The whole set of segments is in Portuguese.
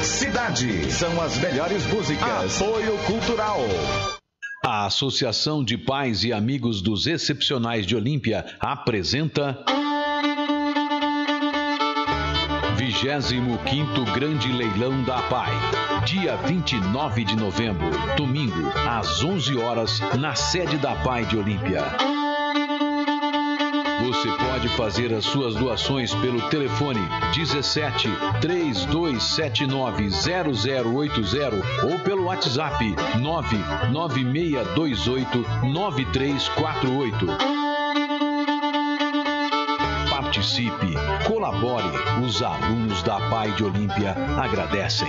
Cidade. São as melhores músicas. Apoio Cultural. A Associação de Pais e Amigos dos Excepcionais de Olímpia apresenta. 25º Grande Leilão da PAI. Dia 29 de novembro, domingo, às 11 horas, na sede da PAI de Olímpia. Você pode fazer as suas doações pelo telefone 17 3279 0080 ou pelo WhatsApp 99628 9348. Participe, colabore. Os alunos da Pai de Olímpia agradecem.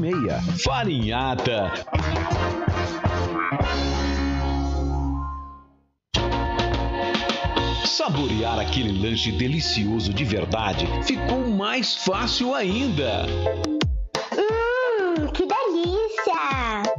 Farinhata. Saborear aquele lanche delicioso de verdade ficou mais fácil ainda.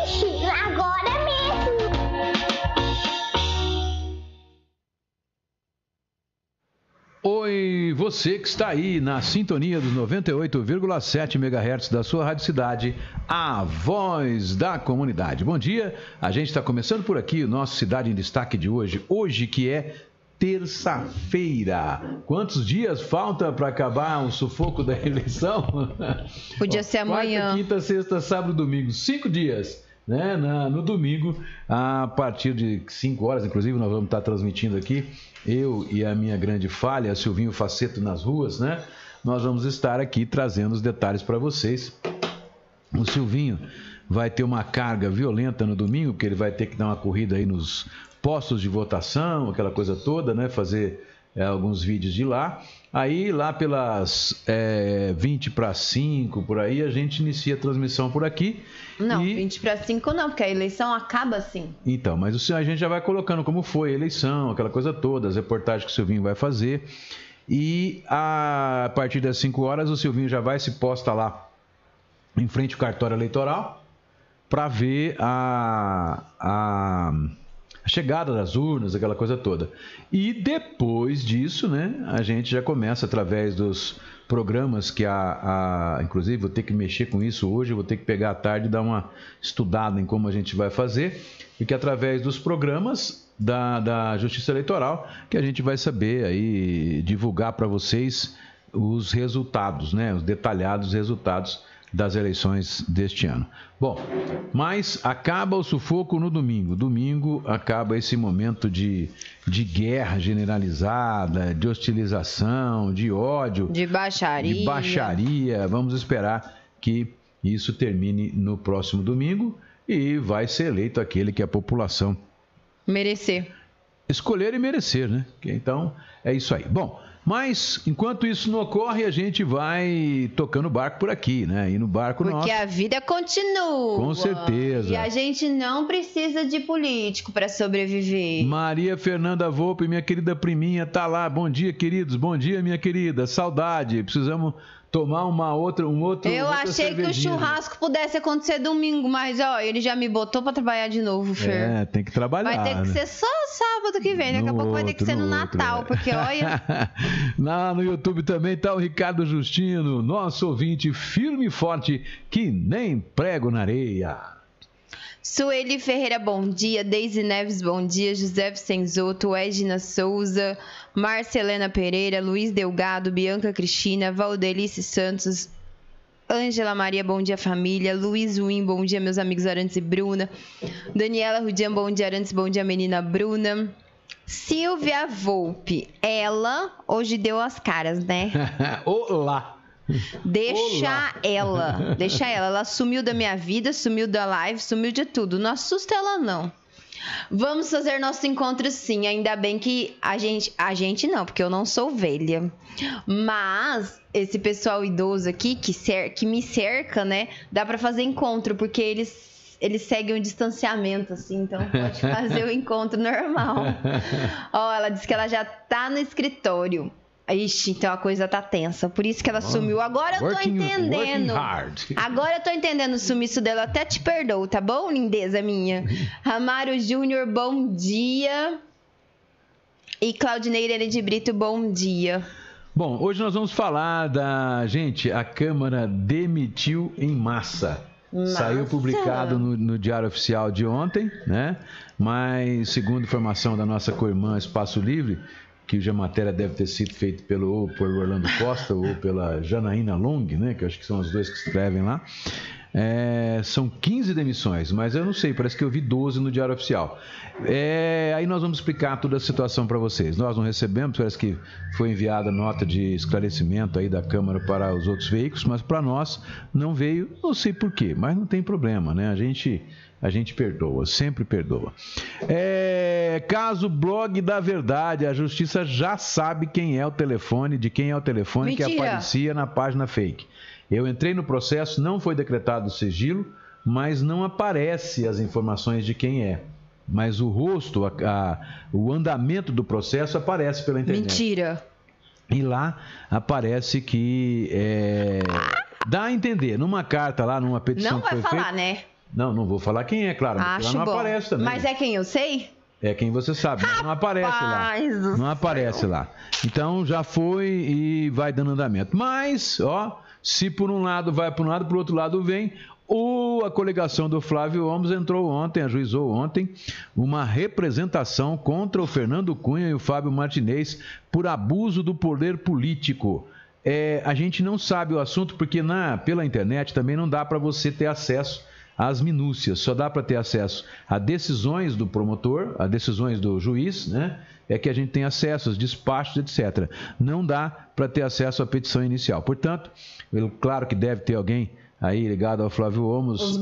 Lanche agora mesmo! Oi, você que está aí na sintonia dos 98,7 MHz da sua Rádio Cidade, a voz da comunidade. Bom dia, a gente está começando por aqui o nosso Cidade em Destaque de hoje. Hoje que é terça-feira. Quantos dias falta para acabar o sufoco da eleição? Podia ser amanhã. Quarta, quinta, sexta, sábado, domingo. Cinco dias. Né? Na, no domingo, a partir de 5 horas, inclusive, nós vamos estar transmitindo aqui, eu e a minha grande falha, Silvinho Faceto nas ruas, né? Nós vamos estar aqui trazendo os detalhes para vocês. O Silvinho vai ter uma carga violenta no domingo, porque ele vai ter que dar uma corrida aí nos postos de votação, aquela coisa toda, né? Fazer é, alguns vídeos de lá. Aí, lá pelas é, 20 para 5, por aí, a gente inicia a transmissão por aqui. Não, e... 20 para 5 não, porque a eleição acaba assim. Então, mas o senhor, a gente já vai colocando como foi a eleição, aquela coisa toda, as reportagens que o Silvinho vai fazer. E a, a partir das 5 horas, o Silvinho já vai se posta lá em frente ao cartório eleitoral para ver a, a a chegada das urnas, aquela coisa toda. E depois disso, né, a gente já começa através dos programas que a, a inclusive vou ter que mexer com isso hoje, vou ter que pegar à tarde e dar uma estudada em como a gente vai fazer, e que através dos programas da, da Justiça Eleitoral que a gente vai saber aí divulgar para vocês os resultados, né, os detalhados resultados das eleições deste ano. Bom, mas acaba o sufoco no domingo. Domingo acaba esse momento de, de guerra generalizada, de hostilização, de ódio. De baixaria. De baixaria. Vamos esperar que isso termine no próximo domingo e vai ser eleito aquele que a população merecer. Escolher e merecer, né? Então, é isso aí. Bom, mas, enquanto isso não ocorre, a gente vai tocando barco por aqui, né? E no barco Porque nosso. Porque a vida continua. Com certeza. E a gente não precisa de político para sobreviver. Maria Fernanda Volpe, minha querida priminha, tá lá. Bom dia, queridos. Bom dia, minha querida. Saudade. Precisamos tomar uma outra, um outro. Eu achei que o churrasco pudesse acontecer domingo, mas ó, ele já me botou para trabalhar de novo, Fer. É, tem que trabalhar. Vai ter que né? ser só sábado que vem, daqui a pouco vai ter que ser no, no Natal, outro, é. porque olha. Lá no YouTube também tá o Ricardo Justino, nosso ouvinte firme e forte, que nem prego na areia. Sueli Ferreira, bom dia. Deise Neves, bom dia. José Vicenzoto, Edna Souza, Marcelena Pereira, Luiz Delgado, Bianca Cristina, Valdelice Santos, Ângela Maria, bom dia família. Luiz Win, bom dia meus amigos Arantes e Bruna. Daniela Rudian, bom dia Arantes, bom dia menina Bruna. Silvia Volpe, ela hoje deu as caras, né? Olá! Deixa Olá. ela, deixa ela. Ela sumiu da minha vida, sumiu da live, sumiu de tudo. Não assusta ela, não. Vamos fazer nosso encontro sim. Ainda bem que a gente. A gente não, porque eu não sou ovelha. Mas esse pessoal idoso aqui que, cer que me cerca, né? Dá para fazer encontro, porque eles eles seguem um distanciamento, assim, então pode fazer o encontro normal. Ó, ela disse que ela já tá no escritório. Ixi, então a coisa tá tensa. Por isso que ela sumiu. Agora eu tô entendendo. Agora eu tô entendendo o sumiço dela. Até te perdoo, tá bom, lindeza minha? Ramaro Júnior, bom dia. E Claudineira de Brito, bom dia. Bom, hoje nós vamos falar da. Gente, a Câmara demitiu em massa. Massa. Saiu publicado no, no Diário Oficial de ontem, né? Mas, segundo informação da nossa co-irmã Espaço Livre, que a matéria deve ter sido feita pelo, pelo Orlando Costa ou pela Janaína Long, né? Que eu acho que são os dois que escrevem lá. É, são 15 demissões, mas eu não sei, parece que eu vi 12 no Diário Oficial. É, aí nós vamos explicar toda a situação para vocês. Nós não recebemos, parece que foi enviada nota de esclarecimento aí da Câmara para os outros veículos, mas para nós não veio, não sei porquê, mas não tem problema, né? A gente, a gente perdoa, sempre perdoa. É, caso blog da verdade, a justiça já sabe quem é o telefone, de quem é o telefone que Mentira. aparecia na página fake. Eu entrei no processo, não foi decretado o sigilo, mas não aparece as informações de quem é. Mas o rosto, a- a- o andamento do processo aparece pela internet. Mentira. E lá aparece que é, dá a entender, numa carta lá, numa petição Não que vai falar, feita. né? Não, não vou falar quem é, claro, Acho lá não bom. aparece também. Mas é quem eu sei? É quem você sabe, mas não aparece lá. Rapaz do Não aparece lá. Então já foi e vai dando andamento. Mas, ó, se por um lado vai por um lado, por outro lado vem. O, a coligação do Flávio Holmes entrou ontem, ajuizou ontem, uma representação contra o Fernando Cunha e o Fábio Martinez por abuso do poder político. É, a gente não sabe o assunto porque na, pela internet também não dá para você ter acesso às minúcias, só dá para ter acesso a decisões do promotor, a decisões do juiz, né? É que a gente tem acesso aos despachos, etc. Não dá para ter acesso à petição inicial. Portanto, eu- claro que deve ter alguém aí ligado ao Flávio Omos Os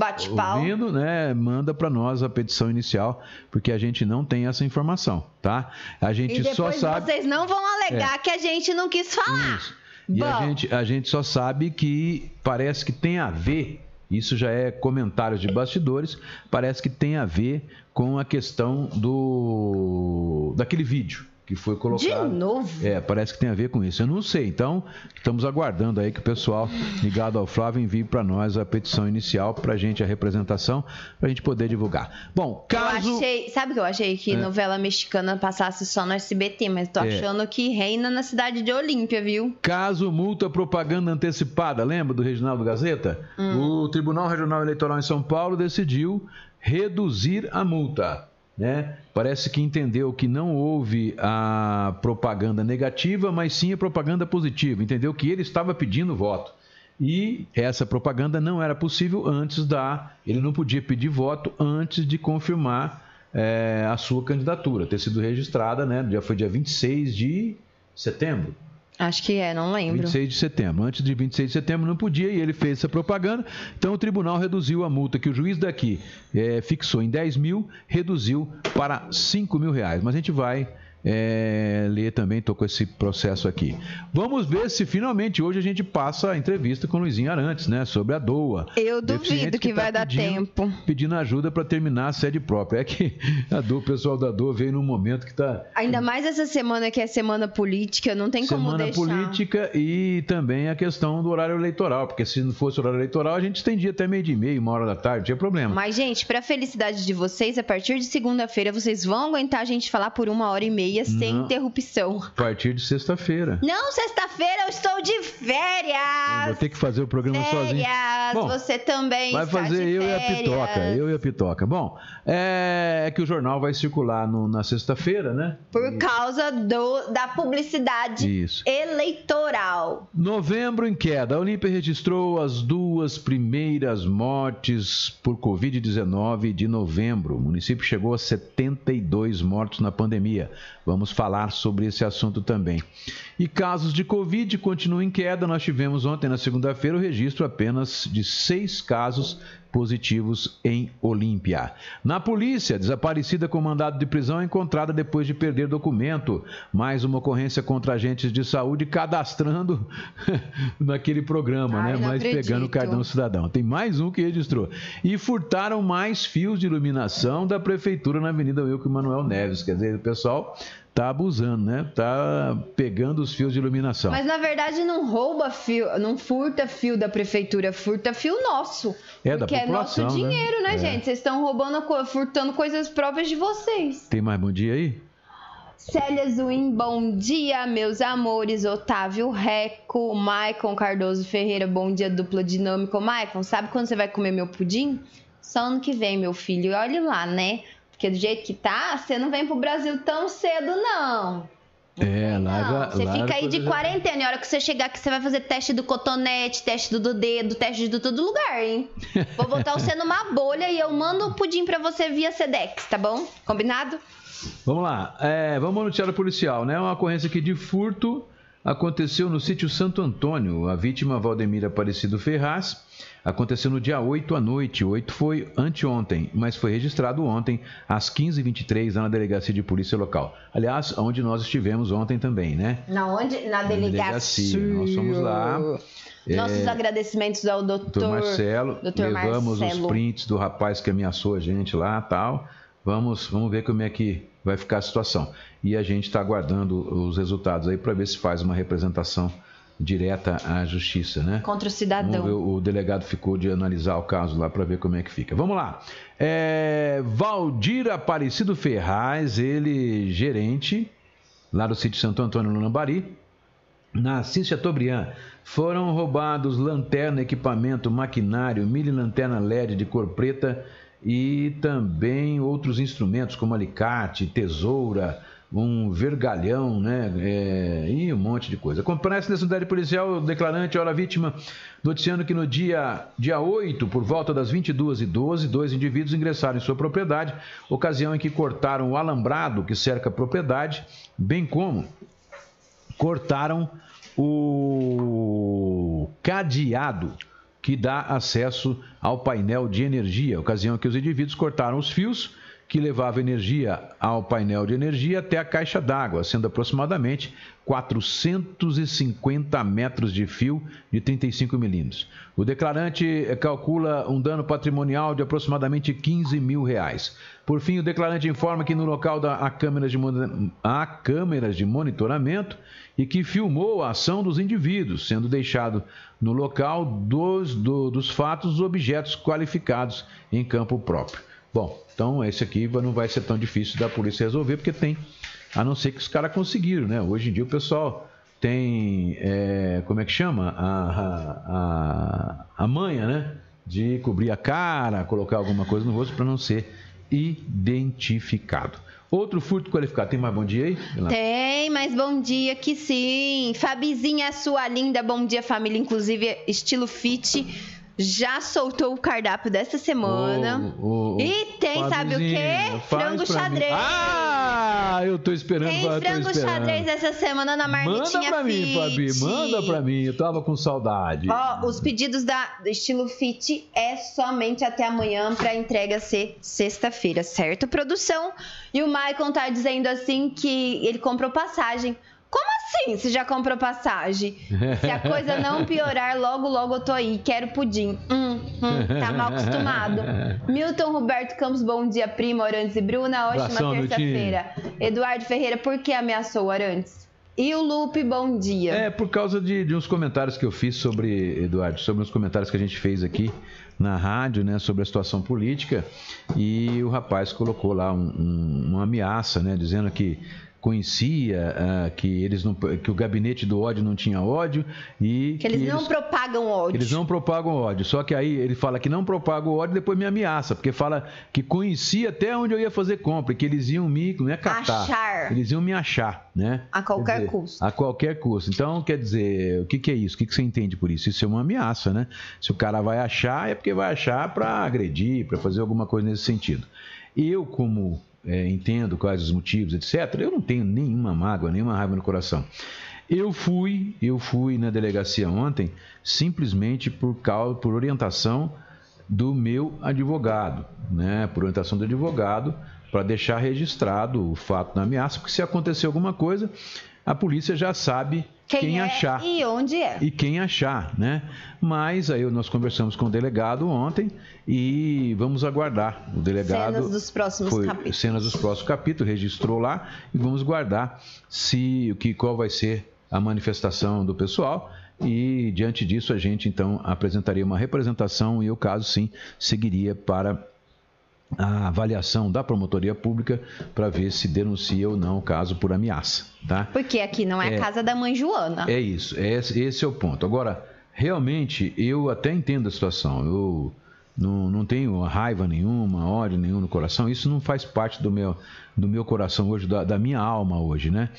ouvindo, né? Manda para nós a petição inicial, porque a gente não tem essa informação, tá? A gente só sabe vocês não vão alegar que a gente não quis falar. isso. E a gente, a gente só sabe que parece que tem a ver, isso já é comentários de bastidores, parece que tem a ver com a questão do daquele vídeo que foi De colocado. novo? É, parece que tem a ver com isso. Eu não sei. Então, estamos aguardando aí que o pessoal ligado ao Flávio envie para nós a petição inicial para a gente, a representação, para a gente poder divulgar. Bom, caso. Eu achei, sabe o que eu achei? Que É. novela mexicana passasse só no SBT, mas tô É. achando que reina na cidade de Olímpia, viu? Caso multa propaganda antecipada, lembra do Reginaldo Gazeta? O Tribunal Regional Eleitoral em São Paulo decidiu reduzir a multa. Né? Parece que entendeu que não houve a propaganda negativa, mas sim a propaganda positiva. Entendeu que ele estava pedindo voto. E essa propaganda não era possível antes da. Ele não podia pedir voto antes de confirmar é, a sua candidatura, ter sido registrada, né? Já foi dia 26 de setembro. Acho que é, não lembro. 26 de setembro. Antes de 26 de setembro não podia e ele fez essa propaganda. Então o tribunal reduziu a multa que o juiz daqui é, fixou em 10 mil, reduziu para 5 mil reais. Mas a gente vai é, ler também, estou com esse processo aqui. Vamos ver se finalmente hoje a gente passa a entrevista com o Luizinho Arantes, né? Sobre a DOA. Eu duvido que, que tá vai dar tempo. Pedindo ajuda para terminar a sede própria. É que a DOA, o pessoal da DOA veio num momento que está. Ainda mais essa semana que é semana política, não tem semana como deixar. Semana política e também a questão do horário eleitoral, porque se não fosse horário eleitoral, a gente estendia até meio dia e meio, uma hora da tarde, não tinha problema. Mas, gente, para felicidade de vocês, a partir de segunda-feira, vocês vão aguentar a gente falar por uma hora e meia sem não. interrupção. A partir de sexta-feira. Não, sexta-feira eu estou de férias. Eu vou ter que fazer o programa férias. sozinho. Bom, você também vai fazer eu férias. e a Pitoca. Eu e a Pitoca. Bom, é, é que o jornal vai circular no, na sexta-feira, né? Por e... causa do, da publicidade Isso. eleitoral. Novembro em queda. A Olímpia registrou as duas primeiras mortes por Covid-19 de novembro. O município chegou a 72 mortos na pandemia. Vamos falar sobre esse assunto também. E casos de Covid continuam em queda. Nós tivemos ontem, na segunda-feira, o registro apenas de seis casos positivos em Olímpia. Na polícia, desaparecida com mandado de prisão é encontrada depois de perder documento. Mais uma ocorrência contra agentes de saúde cadastrando naquele programa, Ai, né? Mas acredito. pegando o cartão cidadão. Tem mais um que registrou. E furtaram mais fios de iluminação da prefeitura na Avenida Wilco Manuel Neves. Quer dizer, o pessoal tá abusando, né? Tá pegando os fios de iluminação. Mas na verdade não rouba fio, não furta fio da prefeitura, furta fio nosso. É da população, é nosso né? dinheiro, né, né gente? Vocês estão roubando, furtando coisas próprias de vocês. Tem mais bom dia aí? Célia Zuim, bom dia, meus amores. Otávio Reco, Maicon Cardoso Ferreira, bom dia, dupla dinâmico. Maicon, sabe quando você vai comer meu pudim? Só ano que vem, meu filho. E olhe lá, né? Porque do jeito que tá, você não vem pro Brasil tão cedo, não. É, larga, Você larga fica aí de quarentena. E a hora que você chegar aqui, você vai fazer teste do cotonete, teste do dedo, teste de todo lugar, hein? Vou botar você numa bolha e eu mando o pudim pra você via Sedex, tá bom? Combinado? Vamos lá. É, vamos ao noticiário policial, né? Uma ocorrência aqui de furto aconteceu no sítio Santo Antônio. A vítima, Valdemira Aparecido Ferraz, Aconteceu no dia 8 à noite. 8 foi anteontem, mas foi registrado ontem, às 15h23, na delegacia de polícia local. Aliás, onde nós estivemos ontem também, né? Na onde? Na delegacia. delegacia. Nós fomos lá. Nossos é, agradecimentos ao doutor, Marcelo. Doutor levamos Marcelo. os prints do rapaz que ameaçou a gente lá tal. Vamos, vamos ver como é que vai ficar a situação. E a gente está aguardando os resultados aí para ver se faz uma representação direta à justiça, né? Contra o cidadão. Ver, o delegado ficou de analisar o caso lá para ver como é que fica. Vamos lá. É, Valdir Aparecido Ferraz, ele gerente lá do sítio Santo Antônio no Lambari, na Cícia Tobrian, foram roubados lanterna, equipamento, maquinário, mini lanterna LED de cor preta e também outros instrumentos como alicate, tesoura, um vergalhão, né? É, e um monte de coisa. Comparece nessa unidade policial, o declarante, hora vítima, noticiando que no dia, dia 8, por volta das 22h12, dois indivíduos ingressaram em sua propriedade, ocasião em que cortaram o alambrado que cerca a propriedade, bem como cortaram o cadeado que dá acesso ao painel de energia, ocasião que os indivíduos cortaram os fios que levava energia ao painel de energia até a caixa d'água, sendo aproximadamente 450 metros de fio de 35 milímetros. O declarante calcula um dano patrimonial de aproximadamente 15 mil reais. Por fim, o declarante informa que no local da, há, câmeras de, há câmeras de monitoramento e que filmou a ação dos indivíduos, sendo deixado no local dos, do, dos fatos os objetos qualificados em campo próprio. Bom, então esse aqui não vai ser tão difícil da polícia resolver, porque tem, a não ser que os caras conseguiram, né? Hoje em dia o pessoal tem, é, como é que chama? A, a, a, a manha, né? De cobrir a cara, colocar alguma coisa no rosto para não ser identificado. Outro furto qualificado. Tem mais bom dia aí? Tem, mas bom dia que sim. Fabizinha, sua linda, bom dia família, inclusive estilo fit já soltou o cardápio dessa semana. Ô, ô, e tem, sabe o quê? Frango xadrez. Ah, eu tô esperando. Tem frango esperando. xadrez essa semana na marmitinha Manda pra mim, fit. Fabi, manda pra mim. Eu tava com saudade. Ó, os pedidos da, do estilo fit é somente até amanhã pra entrega ser sexta-feira, certo, produção? E o Maicon tá dizendo assim que ele comprou passagem. Como assim? Você já comprou passagem? Se a coisa não piorar, logo, logo eu tô aí. Quero pudim. Hum, hum, tá mal acostumado. Milton Roberto Campos, bom dia, prima, Orantes e Bruna. Ótima terça-feira. Eduardo Ferreira, por que ameaçou o Arantes? E o Lupe, bom dia. É, por causa de, de uns comentários que eu fiz sobre, Eduardo, sobre uns comentários que a gente fez aqui na rádio, né, sobre a situação política, e o rapaz colocou lá um- um- uma ameaça, né, dizendo que conhecia ah, que eles não, que o gabinete do ódio não tinha ódio e que eles não propagam ódio. eles não propagam ódio. Só que aí ele fala que não propaga o ódio, depois me ameaça, porque fala que conhecia até onde eu ia fazer compra, que eles iam me, não é catar, Achar. eles iam me achar, né? A qualquer Quer dizer, custo. A qualquer custo. Então, quer dizer, o que, que é isso? O que, que você entende por isso? Isso é uma ameaça, né? Se o cara vai achar, é porque vai achar para agredir, para fazer alguma coisa nesse sentido. Eu, como é, entendo quais os motivos, etc., eu não tenho nenhuma mágoa, nenhuma raiva no coração. Eu fui, eu fui na delegacia ontem simplesmente por causa, por orientação do meu advogado, né? Por orientação do advogado, para deixar registrado o fato da ameaça, porque se acontecer alguma coisa, a polícia já sabe quem, Quem, é achar e onde é. e quem achar, né? Mas aí nós conversamos com o delegado ontem e vamos aguardar. O delegado Cenas dos próximos foi capítulos. cenas dos próximos capítulos, registrou lá e vamos guardar se o que qual vai ser a manifestação do pessoal e diante disso a gente então apresentaria uma representação e eu caso sim seguiria para a avaliação da promotoria pública para ver se denuncia ou não o caso por ameaça, tá? Porque aqui não é, É. a casa da mãe Joana. É isso, é esse, é o ponto. Agora, realmente, eu até entendo a situação. Eu não, não tenho raiva nenhuma, ódio nenhum no coração. Isso não faz parte do meu, do meu coração hoje, da, da minha alma hoje, né?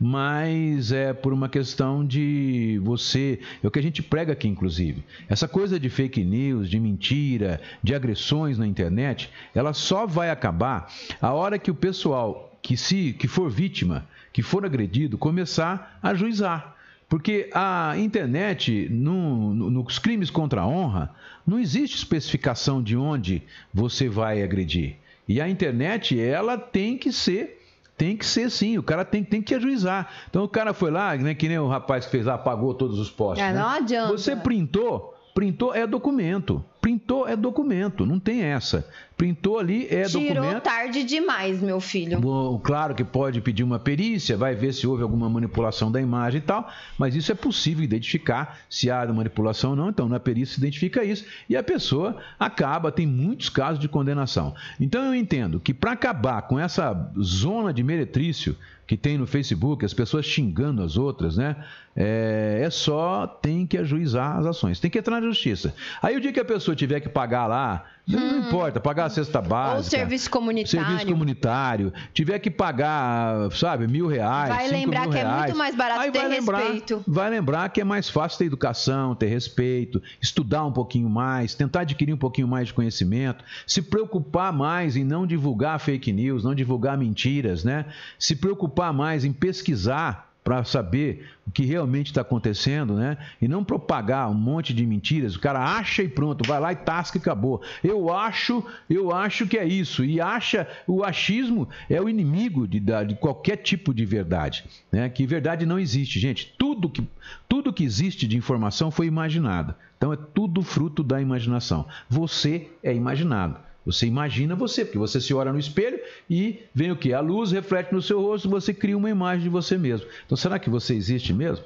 Mas é por uma questão de você. É o que a gente prega aqui, inclusive. Essa coisa de fake news, de mentira, de agressões na internet, ela só vai acabar a hora que o pessoal que se que for vítima, que for agredido, começar a juizar. Porque a internet, no- no- nos crimes contra a honra, não existe especificação de onde você vai agredir. E a internet, ela tem que ser, tem que ser sim, o cara tem, tem que ajuizar. Então o cara foi lá, né, que nem o rapaz que fez lá, apagou todos os postes. É, né? não adianta. Você printou, printou é documento. Printou é documento, não tem essa. Printou ali é Tirou documento. tarde demais, meu filho. Bom, claro que pode pedir uma perícia, vai ver se houve alguma manipulação da imagem e tal, mas isso é possível identificar se há manipulação ou não. Então, na perícia se identifica isso e a pessoa acaba, tem muitos casos de condenação. Então, eu entendo que para acabar com essa zona de meretrício que tem no Facebook, as pessoas xingando as outras, né? É, é só tem que ajuizar as ações, tem que entrar na justiça. Aí o dia que a pessoa tiver que pagar lá, não importa, pagar a cesta básica. Hum. Ou serviço comunitário. Serviço comunitário, tiver que pagar, sabe, mil reais. Vai lembrar que é reais, muito mais barato aí ter vai lembrar, respeito. Vai lembrar que é mais fácil ter educação, ter respeito, estudar um pouquinho mais, tentar adquirir um pouquinho mais de conhecimento, se preocupar mais em não divulgar fake news, não divulgar mentiras, né? Se preocupar mais em pesquisar para saber o que realmente está acontecendo, né? E não propagar um monte de mentiras. O cara acha e pronto, vai lá e tasca e acabou. Eu acho, eu acho que é isso. E acha, o achismo é o inimigo de, de qualquer tipo de verdade, né? Que verdade não existe, gente. Tudo que, tudo que existe de informação foi imaginado. Então é tudo fruto da imaginação. Você é imaginado. Você imagina você, porque você se olha no espelho e vem o que? A luz reflete no seu rosto, você cria uma imagem de você mesmo. Então será que você existe mesmo?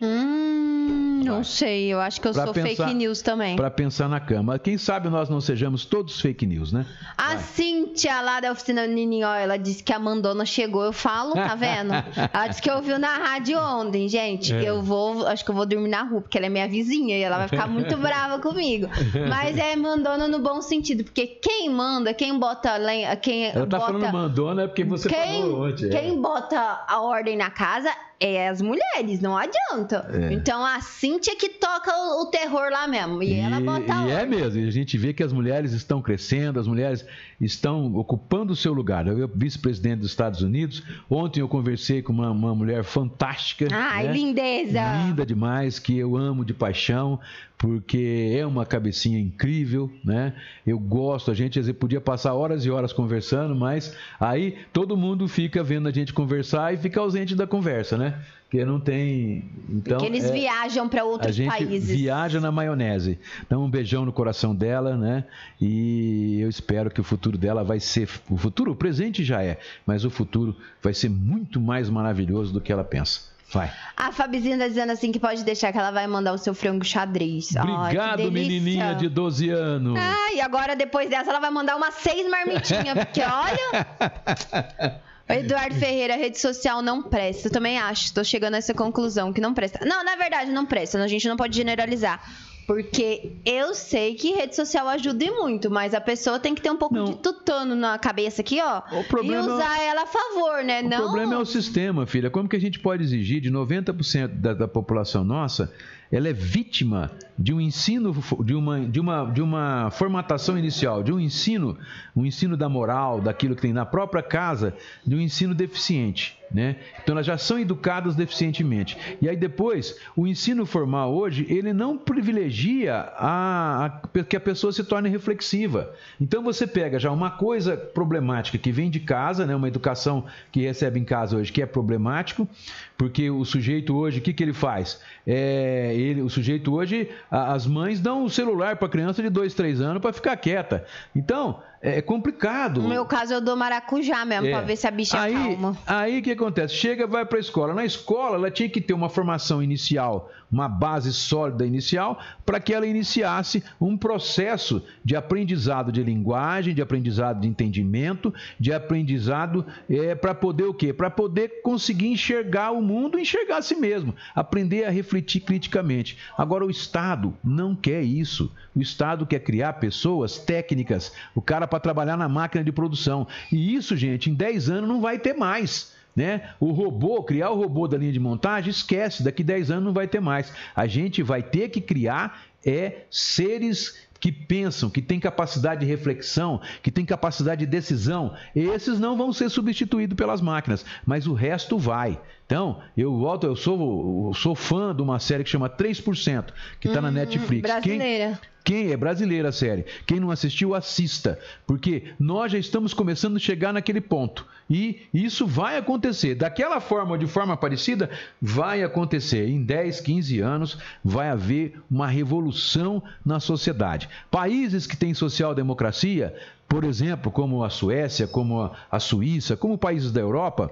Hum, Não sei, eu acho que eu Pra sou pensar- fake news também. Para pensar na cama. Quem sabe nós não sejamos todos fake news, né? A Cíntia lá da oficina Nininho, ela disse que a Mandona chegou, eu falo, tá vendo? ela disse que ouviu na rádio ontem, gente. É. Eu vou, acho que eu vou dormir na rua, porque ela é minha vizinha e ela vai ficar muito brava comigo. Mas é Mandona no bom sentido, porque quem manda, quem bota lenha, quem Ela tá bota. falando mandona é porque você quem, falou ontem. é. quem bota a ordem na casa é as mulheres, não adianta. É. Então a Cíntia que toca o, o terror lá mesmo. E, ela bota e é mesmo, e a gente vê que as mulheres estão crescendo, as mulheres estão ocupando o seu lugar. Eu, vice-presidente dos Estados Unidos, ontem eu conversei com uma, uma mulher fantástica. Ai, né? lindeza! linda demais, que eu amo de paixão, porque é uma cabecinha incrível, né? Eu gosto, a gente podia passar horas e horas conversando, mas aí todo mundo fica vendo a gente conversar e fica ausente da conversa, né? Porque não tem. Então, que eles é- viajam para a outros gente países. viaja na maionese. Então, um beijão no coração dela, né? E eu espero que o futuro dela vai ser. O futuro, o presente já é, mas o futuro vai ser muito mais maravilhoso do que ela pensa. Vai. A Fabizinha tá dizendo assim que pode deixar que ela vai mandar o seu frango xadrez. Obrigado, menininha de 12 anos. Ah, e agora depois dessa ela vai mandar umas seis marmitinhas, porque olha. O Eduardo Ferreira, rede social não presta. Eu também acho, estou chegando a essa conclusão que não presta. Não, na verdade não presta, a gente não pode generalizar. Porque eu sei que rede social ajuda e muito, mas a pessoa tem que ter um pouco Não. de tutano na cabeça aqui, ó. E usar ela a favor, né? O não. problema é o sistema, filha. Como que a gente pode exigir de 90% da, da população nossa, ela é vítima de um ensino, de uma, de, uma, de uma formatação inicial, de um ensino, um ensino da moral, daquilo que tem na própria casa, de um ensino deficiente. Né? Então elas já são educadas deficientemente. E aí depois, o ensino formal hoje, ele não privilegia a, a- que a pessoa se torne reflexiva. Então você pega já uma coisa problemática que vem de casa, né? uma educação que recebe em casa hoje que é problemático, porque o sujeito hoje, o que, que ele faz? É, ele, o sujeito hoje, a- as mães dão o celular para a criança de 2, 3 anos para ficar quieta. Então, é complicado. No meu caso, eu dou maracujá mesmo, É. pra ver se a bicha aí, calma. Aí o que acontece? Chega, vai para a escola. Na escola, ela tinha que ter uma formação inicial, uma base sólida inicial, para que ela iniciasse um processo de aprendizado de linguagem, de aprendizado de entendimento, de aprendizado é, para poder o quê? Para poder conseguir enxergar o mundo, enxergar a si mesmo, aprender a refletir criticamente. Agora, o Estado não quer isso. O Estado quer criar pessoas técnicas, o cara para trabalhar na máquina de produção. E isso, gente, em 10 anos não vai ter mais. Né? O robô, criar o robô da linha de montagem, esquece, daqui 10 anos não vai ter mais. A gente vai ter que criar é seres que pensam, que têm capacidade de reflexão, que têm capacidade de decisão. Esses não vão ser substituídos pelas máquinas, mas o resto vai. Então, eu volto, eu sou, eu sou fã de uma série que chama 3%, que está na Netflix. Quem- Brasileira. quem é brasileira a série? Quem não assistiu, assista. Porque nós já estamos começando a chegar naquele ponto. E isso vai acontecer. Daquela forma ou de forma parecida, vai acontecer. Em 10, 15 anos, vai haver uma revolução na sociedade. Países que têm social-democracia, por exemplo, como a Suécia, como a Suíça, como países da Europa,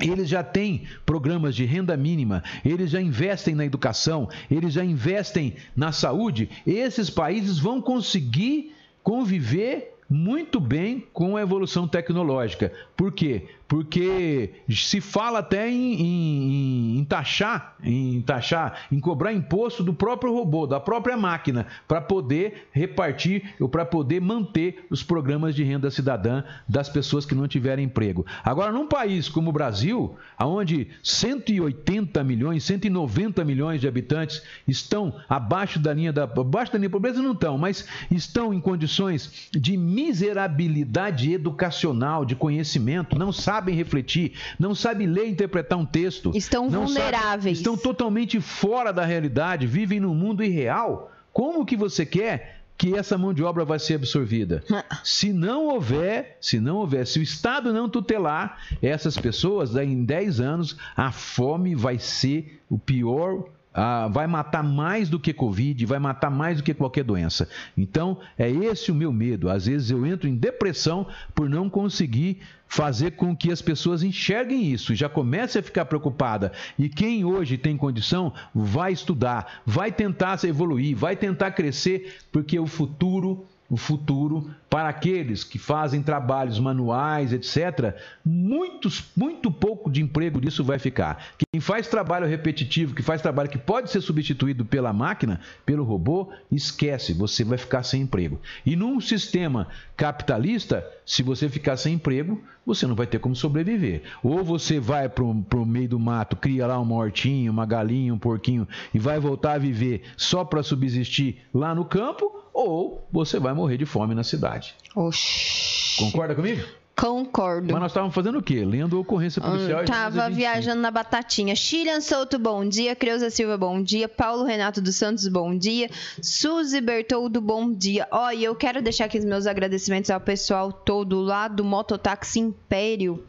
eles já têm programas de renda mínima, eles já investem na educação, eles já investem na saúde. Esses países vão conseguir conviver muito bem com a evolução tecnológica. Por quê? Porque se fala até em, em- em taxar, em taxar, em cobrar imposto do próprio robô, da própria máquina, para poder repartir ou para poder manter os programas de renda cidadã das pessoas que não tiverem emprego. Agora, num país como o Brasil, onde 180 milhões, 190 milhões de habitantes estão abaixo da linha da abaixo da linha da pobreza não estão, mas estão em condições de miserabilidade educacional, de conhecimento, não sabem refletir, não sabem ler e interpretar um texto. Estão não sabem- vulneráveis. estão totalmente fora da realidade, vivem num mundo irreal. Como que você quer que essa mão de obra vai ser absorvida? Se não houver, se não houver, se o Estado não tutelar essas pessoas, daí em 10 anos a fome vai ser o pior ah, vai matar mais do que Covid, vai matar mais do que qualquer doença. Então, é esse o meu medo. Às vezes eu entro em depressão por não conseguir fazer com que as pessoas enxerguem isso, já comece a ficar preocupada. E quem hoje tem condição vai estudar, vai tentar se evoluir, vai tentar crescer, porque o futuro o futuro para aqueles que fazem trabalhos manuais, etc. Muitos, muito pouco de emprego disso vai ficar. Quem faz trabalho repetitivo, que faz trabalho que pode ser substituído pela máquina, pelo robô, esquece, você vai ficar sem emprego. E num sistema capitalista, se você ficar sem emprego, você não vai ter como sobreviver. Ou você vai para o meio do mato, cria lá uma hortinha, uma galinha, um porquinho e vai voltar a viver só para subsistir lá no campo, ou você vai morrer de fome na cidade. Oxi. Concorda comigo? Concordo. Mas nós estávamos fazendo o quê? Lendo ocorrência policial. Hum, tava viajando na batatinha. Chilian Souto, bom dia. Creuza Silva, bom dia. Paulo Renato dos Santos, bom dia. Suzy Bertoldo, bom dia. Ó, oh, e eu quero deixar aqui os meus agradecimentos ao pessoal todo lá do Mototáxi Império,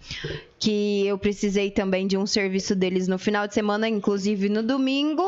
que eu precisei também de um serviço deles no final de semana, inclusive no domingo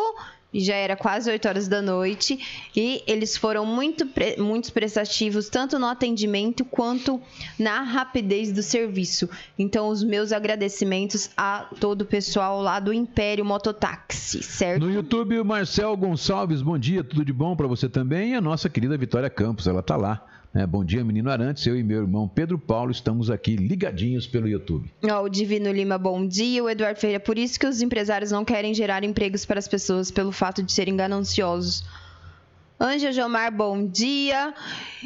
já era quase 8 horas da noite, e eles foram muito, muito prestativos, tanto no atendimento quanto na rapidez do serviço. Então, os meus agradecimentos a todo o pessoal lá do Império Mototáxi, certo? No YouTube, Marcel Gonçalves, bom dia, tudo de bom para você também, e a nossa querida Vitória Campos, ela tá lá. É, bom dia, menino Arantes. Eu e meu irmão Pedro Paulo estamos aqui ligadinhos pelo YouTube. Oh, o Divino Lima, bom dia. O Eduardo Ferreira, por isso que os empresários não querem gerar empregos para as pessoas pelo fato de serem gananciosos. Anja Jomar, bom dia.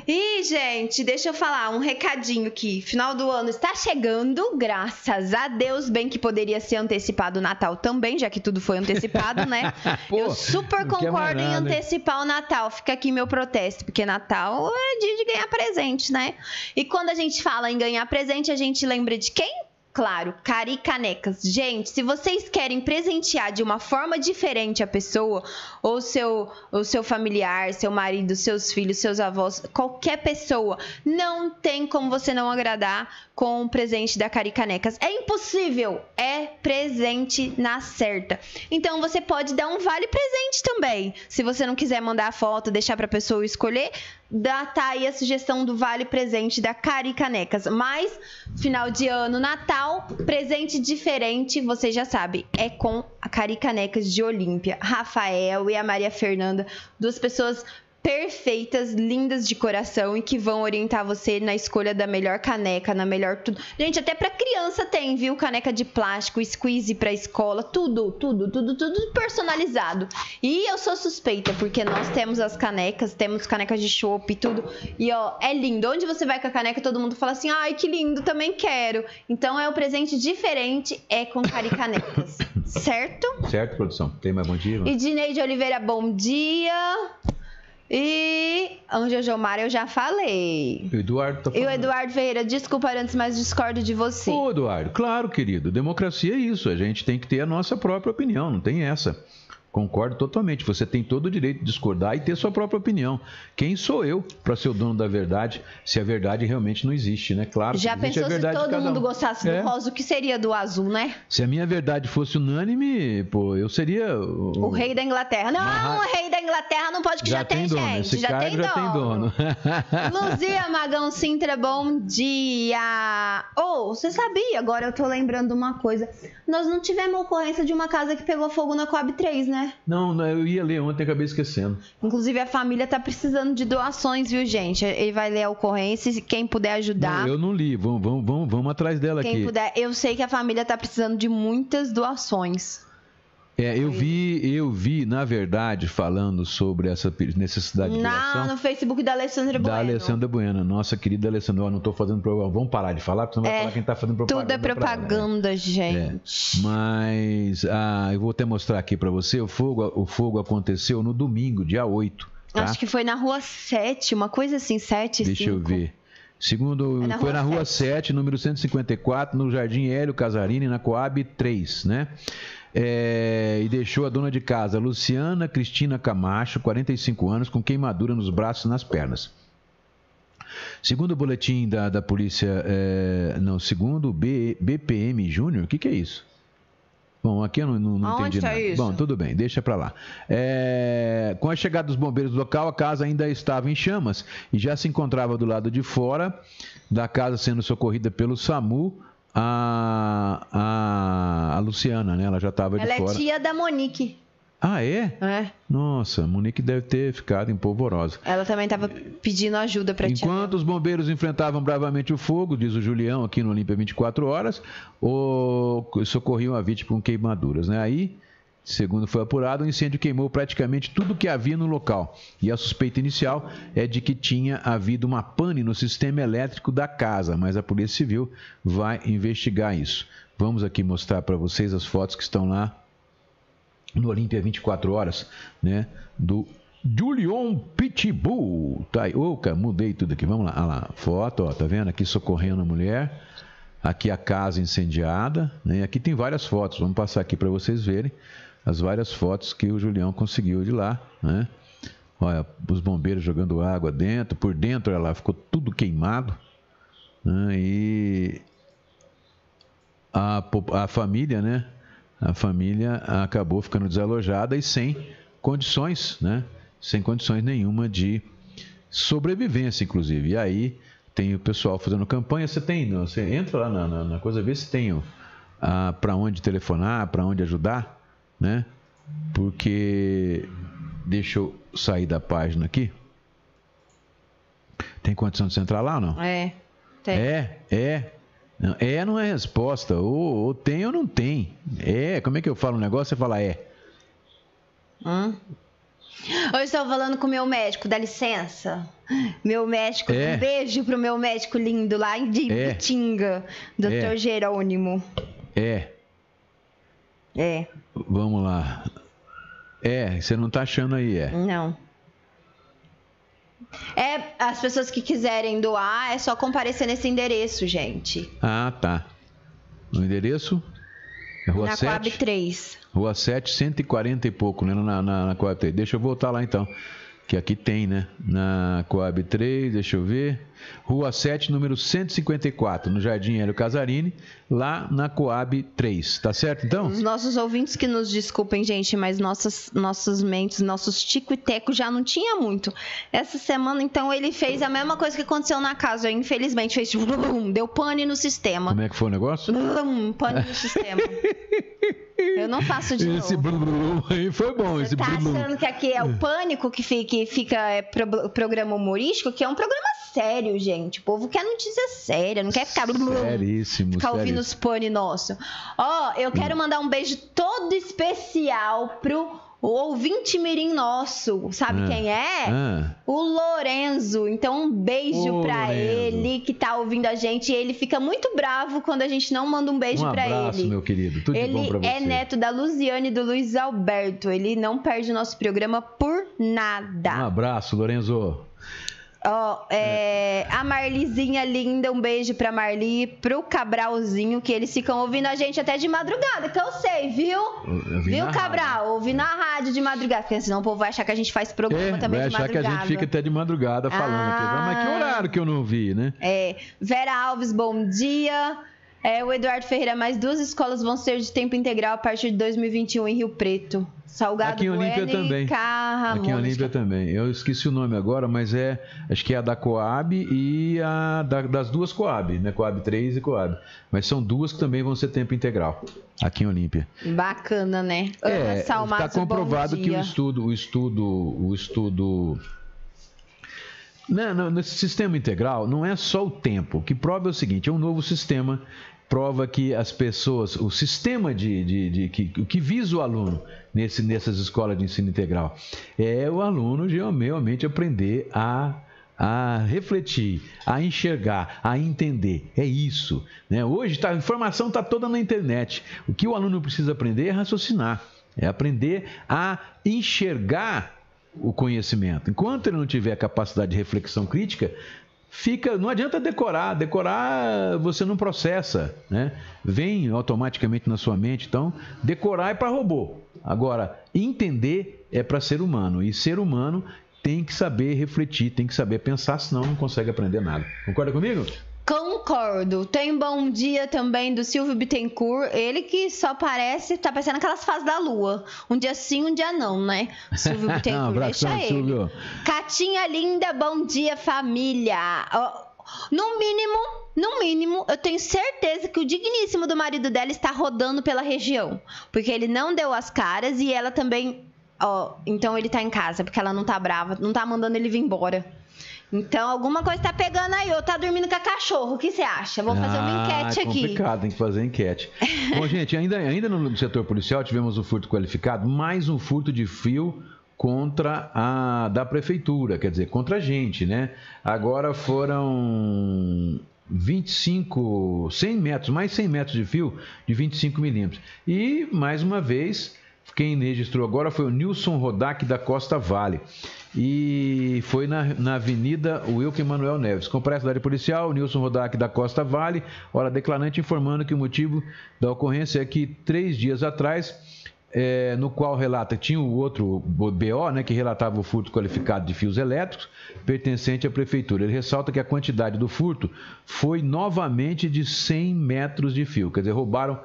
E, gente, deixa eu falar um recadinho aqui. Final do ano está chegando, graças a Deus. Bem que poderia ser antecipado o Natal também, já que tudo foi antecipado, né? Pô, eu super concordo em antecipar o Natal. Fica aqui meu protesto, porque Natal é dia de ganhar presente, né? E quando a gente fala em ganhar presente, a gente lembra de quem? Claro, caricanecas. Gente, se vocês querem presentear de uma forma diferente a pessoa, ou seu, o seu familiar, seu marido, seus filhos, seus avós, qualquer pessoa, não tem como você não agradar com o presente da Caricanecas. É impossível, é presente na certa. Então você pode dar um vale presente também. Se você não quiser mandar a foto, deixar para a pessoa escolher, dá tá aí a sugestão do vale presente da Caricanecas. Mas final de ano, Natal, presente diferente, você já sabe, é com a Caricanecas de Olímpia. Rafael e a Maria Fernanda, duas pessoas perfeitas, lindas de coração e que vão orientar você na escolha da melhor caneca, na melhor tudo. Gente, até para criança tem, viu? Caneca de plástico, squeeze para escola, tudo, tudo, tudo, tudo personalizado. E eu sou suspeita porque nós temos as canecas, temos canecas de chopp e tudo. E ó, é lindo. Onde você vai com a caneca, todo mundo fala assim: "Ai, que lindo, também quero". Então é um presente diferente, é com caricanecas. certo? Certo, produção. Tem mais bom dia? E Dineide Oliveira, bom dia. E Anja Jomar eu já falei. O Eduardo tá falando. E o Eduardo Ferreira, desculpa antes, mas discordo de você. Ô, Eduardo, claro, querido. Democracia é isso. A gente tem que ter a nossa própria opinião, não tem essa. Concordo totalmente. Você tem todo o direito de discordar e ter sua própria opinião. Quem sou eu para ser o dono da verdade, se a verdade realmente não existe, né? Claro. Já pensou se todo mundo um. gostasse é. do rosa, o que seria do azul, né? Se a minha verdade fosse unânime, pô, eu seria o, o rei da Inglaterra. Não, o rei da Inglaterra não pode que já, já tem, dono. gente. Esse já, tem, já dono. tem dono. Luzia Magão Sintra, bom dia. Oh, você sabia? Agora eu tô lembrando uma coisa. Nós não tivemos ocorrência de uma casa que pegou fogo na Coab 3, né? Não, eu ia ler ontem e acabei esquecendo. Inclusive, a família tá precisando de doações, viu, gente? Ele vai ler a ocorrência e quem puder ajudar. Não, eu não li, vamos, vamos, vamos, vamos atrás dela quem aqui. Quem puder, eu sei que a família tá precisando de muitas doações. É, eu vi, eu vi, na verdade, falando sobre essa necessidade de doação. no Facebook da Alessandra Bueno. Da Alessandra Bueno, nossa querida Alessandra. Eu não estou fazendo propaganda. Vamos parar de falar, porque senão é, vai falar quem está fazendo propaganda. Tudo é propaganda, ela, né? gente. É, mas ah, eu vou até mostrar aqui para você. O fogo, o fogo aconteceu no domingo, dia 8. Tá? Acho que foi na rua 7, uma coisa assim, 7, Deixa 5. eu ver. Segundo, foi na, foi rua, na rua 7. 7, número 154, no Jardim Hélio Casarini, na Coab 3, né? É, e deixou a dona de casa, Luciana Cristina Camacho, 45 anos, com queimadura nos braços e nas pernas. Segundo o boletim da, da polícia, é, não, segundo o B, BPM Júnior, o que, que é isso? Bom, aqui eu não, não, não entendi tá nada. isso? Bom, tudo bem, deixa pra lá. É, Com a chegada dos bombeiros do local, a casa ainda estava em chamas e já se encontrava do lado de fora da casa sendo socorrida pelo SAMU a, a, a Luciana, né? Ela já estava de Ela é fora. tia da Monique. Ah, é? É. Nossa, a Monique deve ter ficado empolvorosa. Ela também tava pedindo ajuda pra tia. Enquanto os bombeiros enfrentavam bravamente o fogo, diz o Julião aqui no Olímpia 24 horas, o... socorriam a vítima com queimaduras. Né? Aí, segundo foi apurado, o incêndio queimou praticamente tudo que havia no local. E a suspeita inicial é de que tinha havido uma pane no sistema elétrico da casa, mas a Polícia Civil vai investigar isso. Vamos aqui mostrar para vocês as fotos que estão lá no Olímpia 24 horas, né? Do Julion Pitbull. Tá aí. Cara, mudei tudo aqui. Vamos lá. Olha lá. Foto, ó. Tá vendo? Aqui socorrendo a mulher. Aqui a casa incendiada. Né? Aqui tem várias fotos. Vamos passar aqui para vocês verem as várias fotos que o Julião conseguiu de lá, né? Olha, os bombeiros jogando água dentro. Por dentro, olha lá, ficou tudo queimado. Né? E a, a família, né? A família acabou ficando desalojada e sem condições, né? Sem condições nenhuma de sobrevivência, inclusive. E aí tem o pessoal fazendo campanha. Você tem, você entra lá na, na- na coisa, vê se tem para onde telefonar, para onde ajudar, né? Porque deixa eu sair da página aqui. Tem condição de você entrar lá ou não? É. Tem. É, é. Não, é não é resposta. Ou, ou tem ou não tem. É, como é que eu falo um negócio? Você fala é. Hum? Eu estou falando com o meu médico, dá licença. Meu médico, É. um beijo pro meu médico lindo lá de É. Bitinga, Dr. É. Jerônimo. É. É, Vamos lá. É, você não tá achando aí, é. não. É, as pessoas que quiserem doar, é só comparecer nesse endereço, gente. Ah, tá. O endereço? É Rua na 7? Coab 3. Rua 7, 140 e pouco, né? Na, na, na Coab 3. Deixa eu voltar lá então. Que aqui tem, né? Na Coab 3, deixa eu ver. Rua 7, número 154, no Jardim Hélio Casarini, lá na Coab 3. Tá certo então? Os nossos ouvintes que nos desculpem, gente, mas nossas, nossas mentes, nossos tico e teco já não tinha muito. Essa semana, então, ele fez a mesma coisa que aconteceu na casa. Infelizmente, fez vrum, deu pane no sistema. Como é que foi o negócio? Vrum, pane no sistema. Eu não faço de Esse novo. blum aí foi bom, esse Tá blum. achando que aqui é o pânico que fica, que fica é, pro- programa humorístico, que é um programa sério, gente. O povo quer notícia séria, não quer ficar, Seríssimo, ficar ouvindo seríssimo. os pane nosso. Ó, eu quero mandar um beijo todo especial pro ouvinte mirim nosso. Sabe Ah. quem é? Ah, O Lorenzo. Então, um beijo Lorenzo. ele que tá ouvindo a gente. Ele fica muito bravo quando a gente não manda um beijo um abraço, ele. meu querido. Tudo de bom Ele pra você. é neto da Luziane e do Luiz Alberto. Ele não perde o nosso programa por Um nada. abraço, Lorenzo. Ó, é, a Marlizinha linda, um beijo pra Marli, pro Cabralzinho, que eles ficam ouvindo a gente até de madrugada, que eu sei, viu? Eu vi Viu, Cabral? Ouvi na rádio de madrugada, porque senão o povo vai achar que a gente faz programa É, também vai de achar que madrugada. a gente fica até de madrugada falando aqui. Ah. Mas que horário que eu não vi, né? É, Vera Alves, bom dia. É, o Eduardo Ferreira, mais duas escolas vão ser de tempo integral a partir de 2021 em Rio Preto. Salgado Aqui em Olímpia Bueno também. e Carramonte. Aqui em Olímpia também. Eu esqueci o nome agora, mas é. Acho que é a da Coab e a da- das duas Coab, né? Coab 3 e Coab. Mas são duas que também vão ser tempo integral. Aqui em Olímpia. Bacana, né? É, Salmazo, está comprovado que o estudo, o estudo, o estudo não, não, nesse sistema integral não é só o tempo. O que prova é o seguinte: é um novo sistema. Prova que as pessoas, o sistema de, de, de- que, o que visa o aluno nesse, nessas escolas de ensino integral é o aluno realmente aprender a a refletir, a enxergar, a entender. É isso. Né? Hoje tá, a informação está toda na internet. O que o aluno precisa aprender é raciocinar, é aprender a enxergar o conhecimento. Enquanto ele não tiver capacidade de reflexão crítica, fica, não adianta decorar, decorar você não processa, né? Vem automaticamente na sua mente, então decorar é para robô. Agora, entender é para ser humano e ser humano tem que saber refletir, tem que saber pensar, senão não consegue aprender nada. Concorda comigo? Concordo. Tem bom dia também do Silvio Bittencourt. Ele que só parece, tá parecendo aquelas fases da lua. Um dia sim, um dia não, né? Silvio Bittencourt, Abração, deixa ele. Silvio. Catinha linda, bom dia, família. No mínimo, no mínimo, eu tenho certeza que o digníssimo do marido dela está rodando pela região. Porque ele não deu as caras e ela também. Ó, então ele tá em casa, porque ela não tá brava, não tá mandando ele vir embora. Então, alguma coisa tá pegando aí, ou tá dormindo com a cachorro. O que você acha? Vou fazer uma Ah, enquete é aqui. complicado, tem que fazer enquete. Bom, gente, ainda, ainda no setor policial tivemos o furto qualificado, mais um furto de fio contra a da prefeitura, quer dizer, contra a gente, né? Agora foram 25, 100 metros, mais 100 metros de fio de 25 milímetros. E, mais uma vez, quem registrou agora foi o Nilson Rodak da Costa Vale. E foi na, na Avenida Wilker Manuel Neves. Da área policial, Nilson Rodak da Costa Vale. Hora declarante informando que o motivo da ocorrência é que três dias atrás, é, no qual relata, tinha o outro BO, né, que relatava o furto qualificado de fios elétricos, pertencente à prefeitura. Ele ressalta que a quantidade do furto foi novamente de 100 metros de fio. Quer dizer, roubaram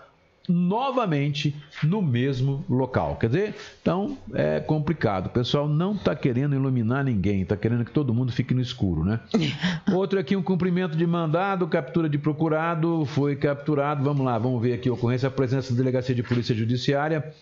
novamente no mesmo local. Quer dizer, então é complicado. O pessoal não está querendo iluminar ninguém, está querendo que todo mundo fique no escuro, né? Outro aqui, um cumprimento de mandado, captura de procurado, foi capturado. Vamos lá, vamos ver aqui a ocorrência, a presença da Delegacia de Polícia Judiciária.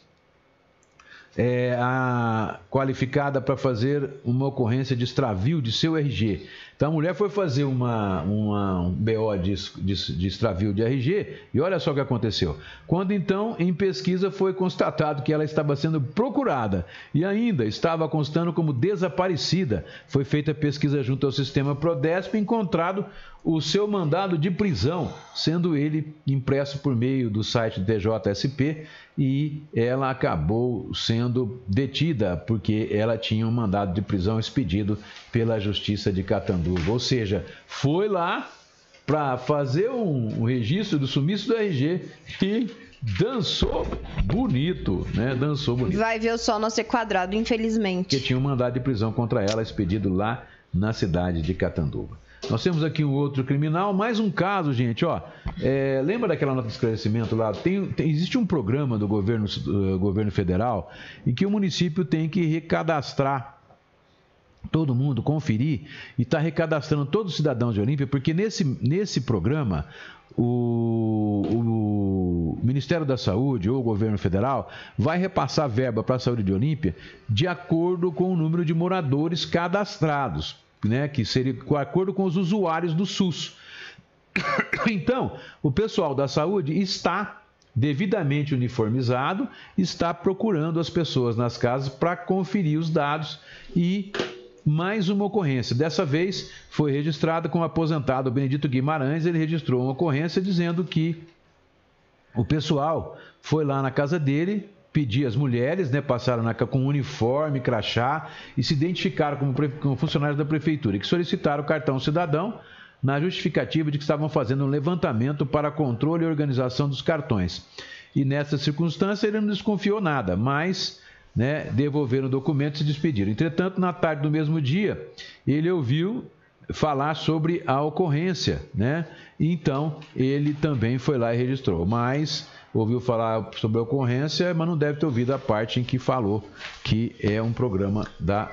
É, a qualificada para fazer uma ocorrência de extravio de seu RG. Então a mulher foi fazer uma, uma um BO de, de, de extravio de RG e olha só o que aconteceu. Quando então, em pesquisa, foi constatado que ela estava sendo procurada e ainda estava constando como desaparecida. Foi feita pesquisa junto ao sistema Prodesp e encontrado o seu mandado de prisão, sendo ele impresso por meio do site do TJSP e ela acabou sendo detida porque ela tinha um mandado de prisão expedido pela Justiça de Ou seja, foi lá para fazer um, um registro do sumiço do RG e dançou bonito, né? Dançou bonito. Vai ver o sol não ser quadrado, infelizmente. Porque tinha um mandado de prisão contra ela expedido lá na cidade de Catanduva. Nós temos aqui um outro criminal, mais um caso, gente, ó. É, lembra daquela nota de esclarecimento lá? Tem, tem, existe um programa do governo, do governo federal em que o município tem que recadastrar todo mundo, conferir e está recadastrando todos os cidadãos de Olímpia, porque nesse, nesse programa o, o, Ministério da Saúde ou o governo federal vai repassar verba para a saúde de Olímpia de acordo com o número de moradores cadastrados né, que seria de acordo com os usuários do SUS. Então, o pessoal da saúde está devidamente uniformizado, está procurando as pessoas nas casas para conferir os dados e mais uma ocorrência. Dessa vez foi registrada com o aposentado Benedito Guimarães, ele registrou uma ocorrência dizendo que o pessoal foi lá na casa dele, pedir as mulheres, né, passaram na, com uniforme, crachá e se identificaram como, como, funcionários da prefeitura que solicitaram o cartão cidadão na justificativa de que estavam fazendo um levantamento para controle e organização dos cartões. E nessa circunstância ele não desconfiou nada, mas né, devolveram o documento e se despediram. Entretanto, na tarde do mesmo dia, ele ouviu falar sobre a ocorrência, né? Então ele também foi lá e registrou, mas ouviu falar sobre a ocorrência, mas não deve ter ouvido a parte em que falou que é um programa da,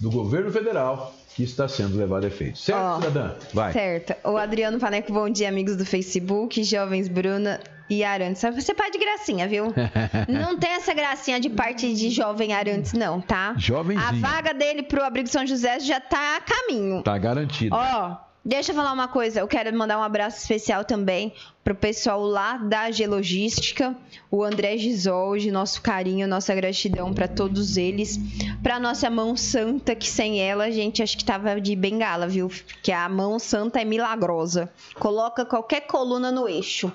do governo federal que está sendo levado a efeito. Certo, Ó, cidadã? Vai. Certo. O Adriano Paneco, bom dia, amigos do Facebook, jovens Bruna e Arantes. Você pode de gracinha, viu? não tem essa gracinha de parte de jovem Arantes, não, tá? Jovenzinho. A vaga dele pro Abrigo São José já tá a caminho. Tá garantido. Ó, deixa eu falar uma coisa. Eu quero mandar um abraço especial também pro pessoal lá da G Logística, o André Gisoldi, nosso carinho, nossa gratidão para todos eles. Pra nossa mão santa, que sem ela a gente acho que tava de bengala, viu? Que a mão santa é milagrosa. Coloca qualquer coluna no eixo.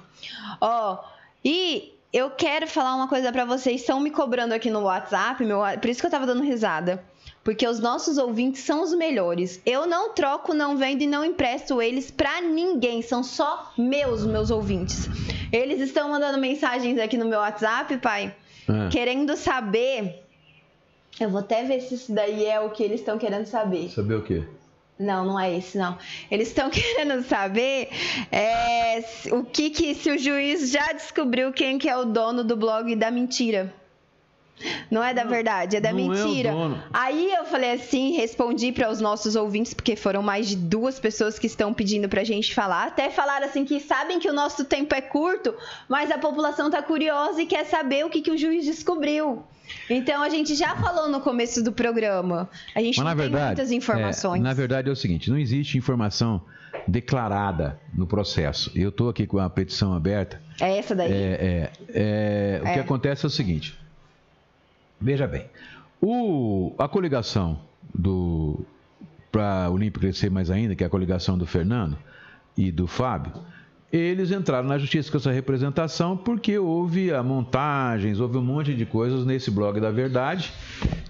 Ó, e eu quero falar uma coisa para vocês. Estão me cobrando aqui no WhatsApp, meu, por isso que eu tava dando risada. Porque os nossos ouvintes são os melhores. Eu não troco, não vendo e não empresto eles pra ninguém. São só meus, meus ouvintes. Eles estão mandando mensagens aqui no meu WhatsApp, pai, Ah. querendo saber. Eu vou até ver se isso daí é o que eles estão querendo saber. Saber o quê? Não, não é esse, não. Eles estão querendo saber é, o que, que se o juiz já descobriu quem que é o dono do blog da mentira. Não é da verdade, é da não é mentira. dono. Aí eu falei assim, respondi para os nossos ouvintes, porque foram mais de duas pessoas que estão pedindo pra gente falar. Até falaram assim que sabem que o nosso tempo é curto, mas a população tá curiosa e quer saber o que, que o juiz descobriu. Então a gente já falou no começo do programa. A gente Mas não tem verdade, muitas informações. é, na verdade é o seguinte, não existe informação declarada no processo. Eu estou aqui com a petição aberta. É essa daí? É, é, é, o que É. acontece é o seguinte. Veja bem, o, a coligação do para o Olímpio crescer mais ainda, que é a coligação do Fernando e do Fábio, eles entraram na justiça com essa representação porque houve a montagens, houve um monte de coisas nesse blog da verdade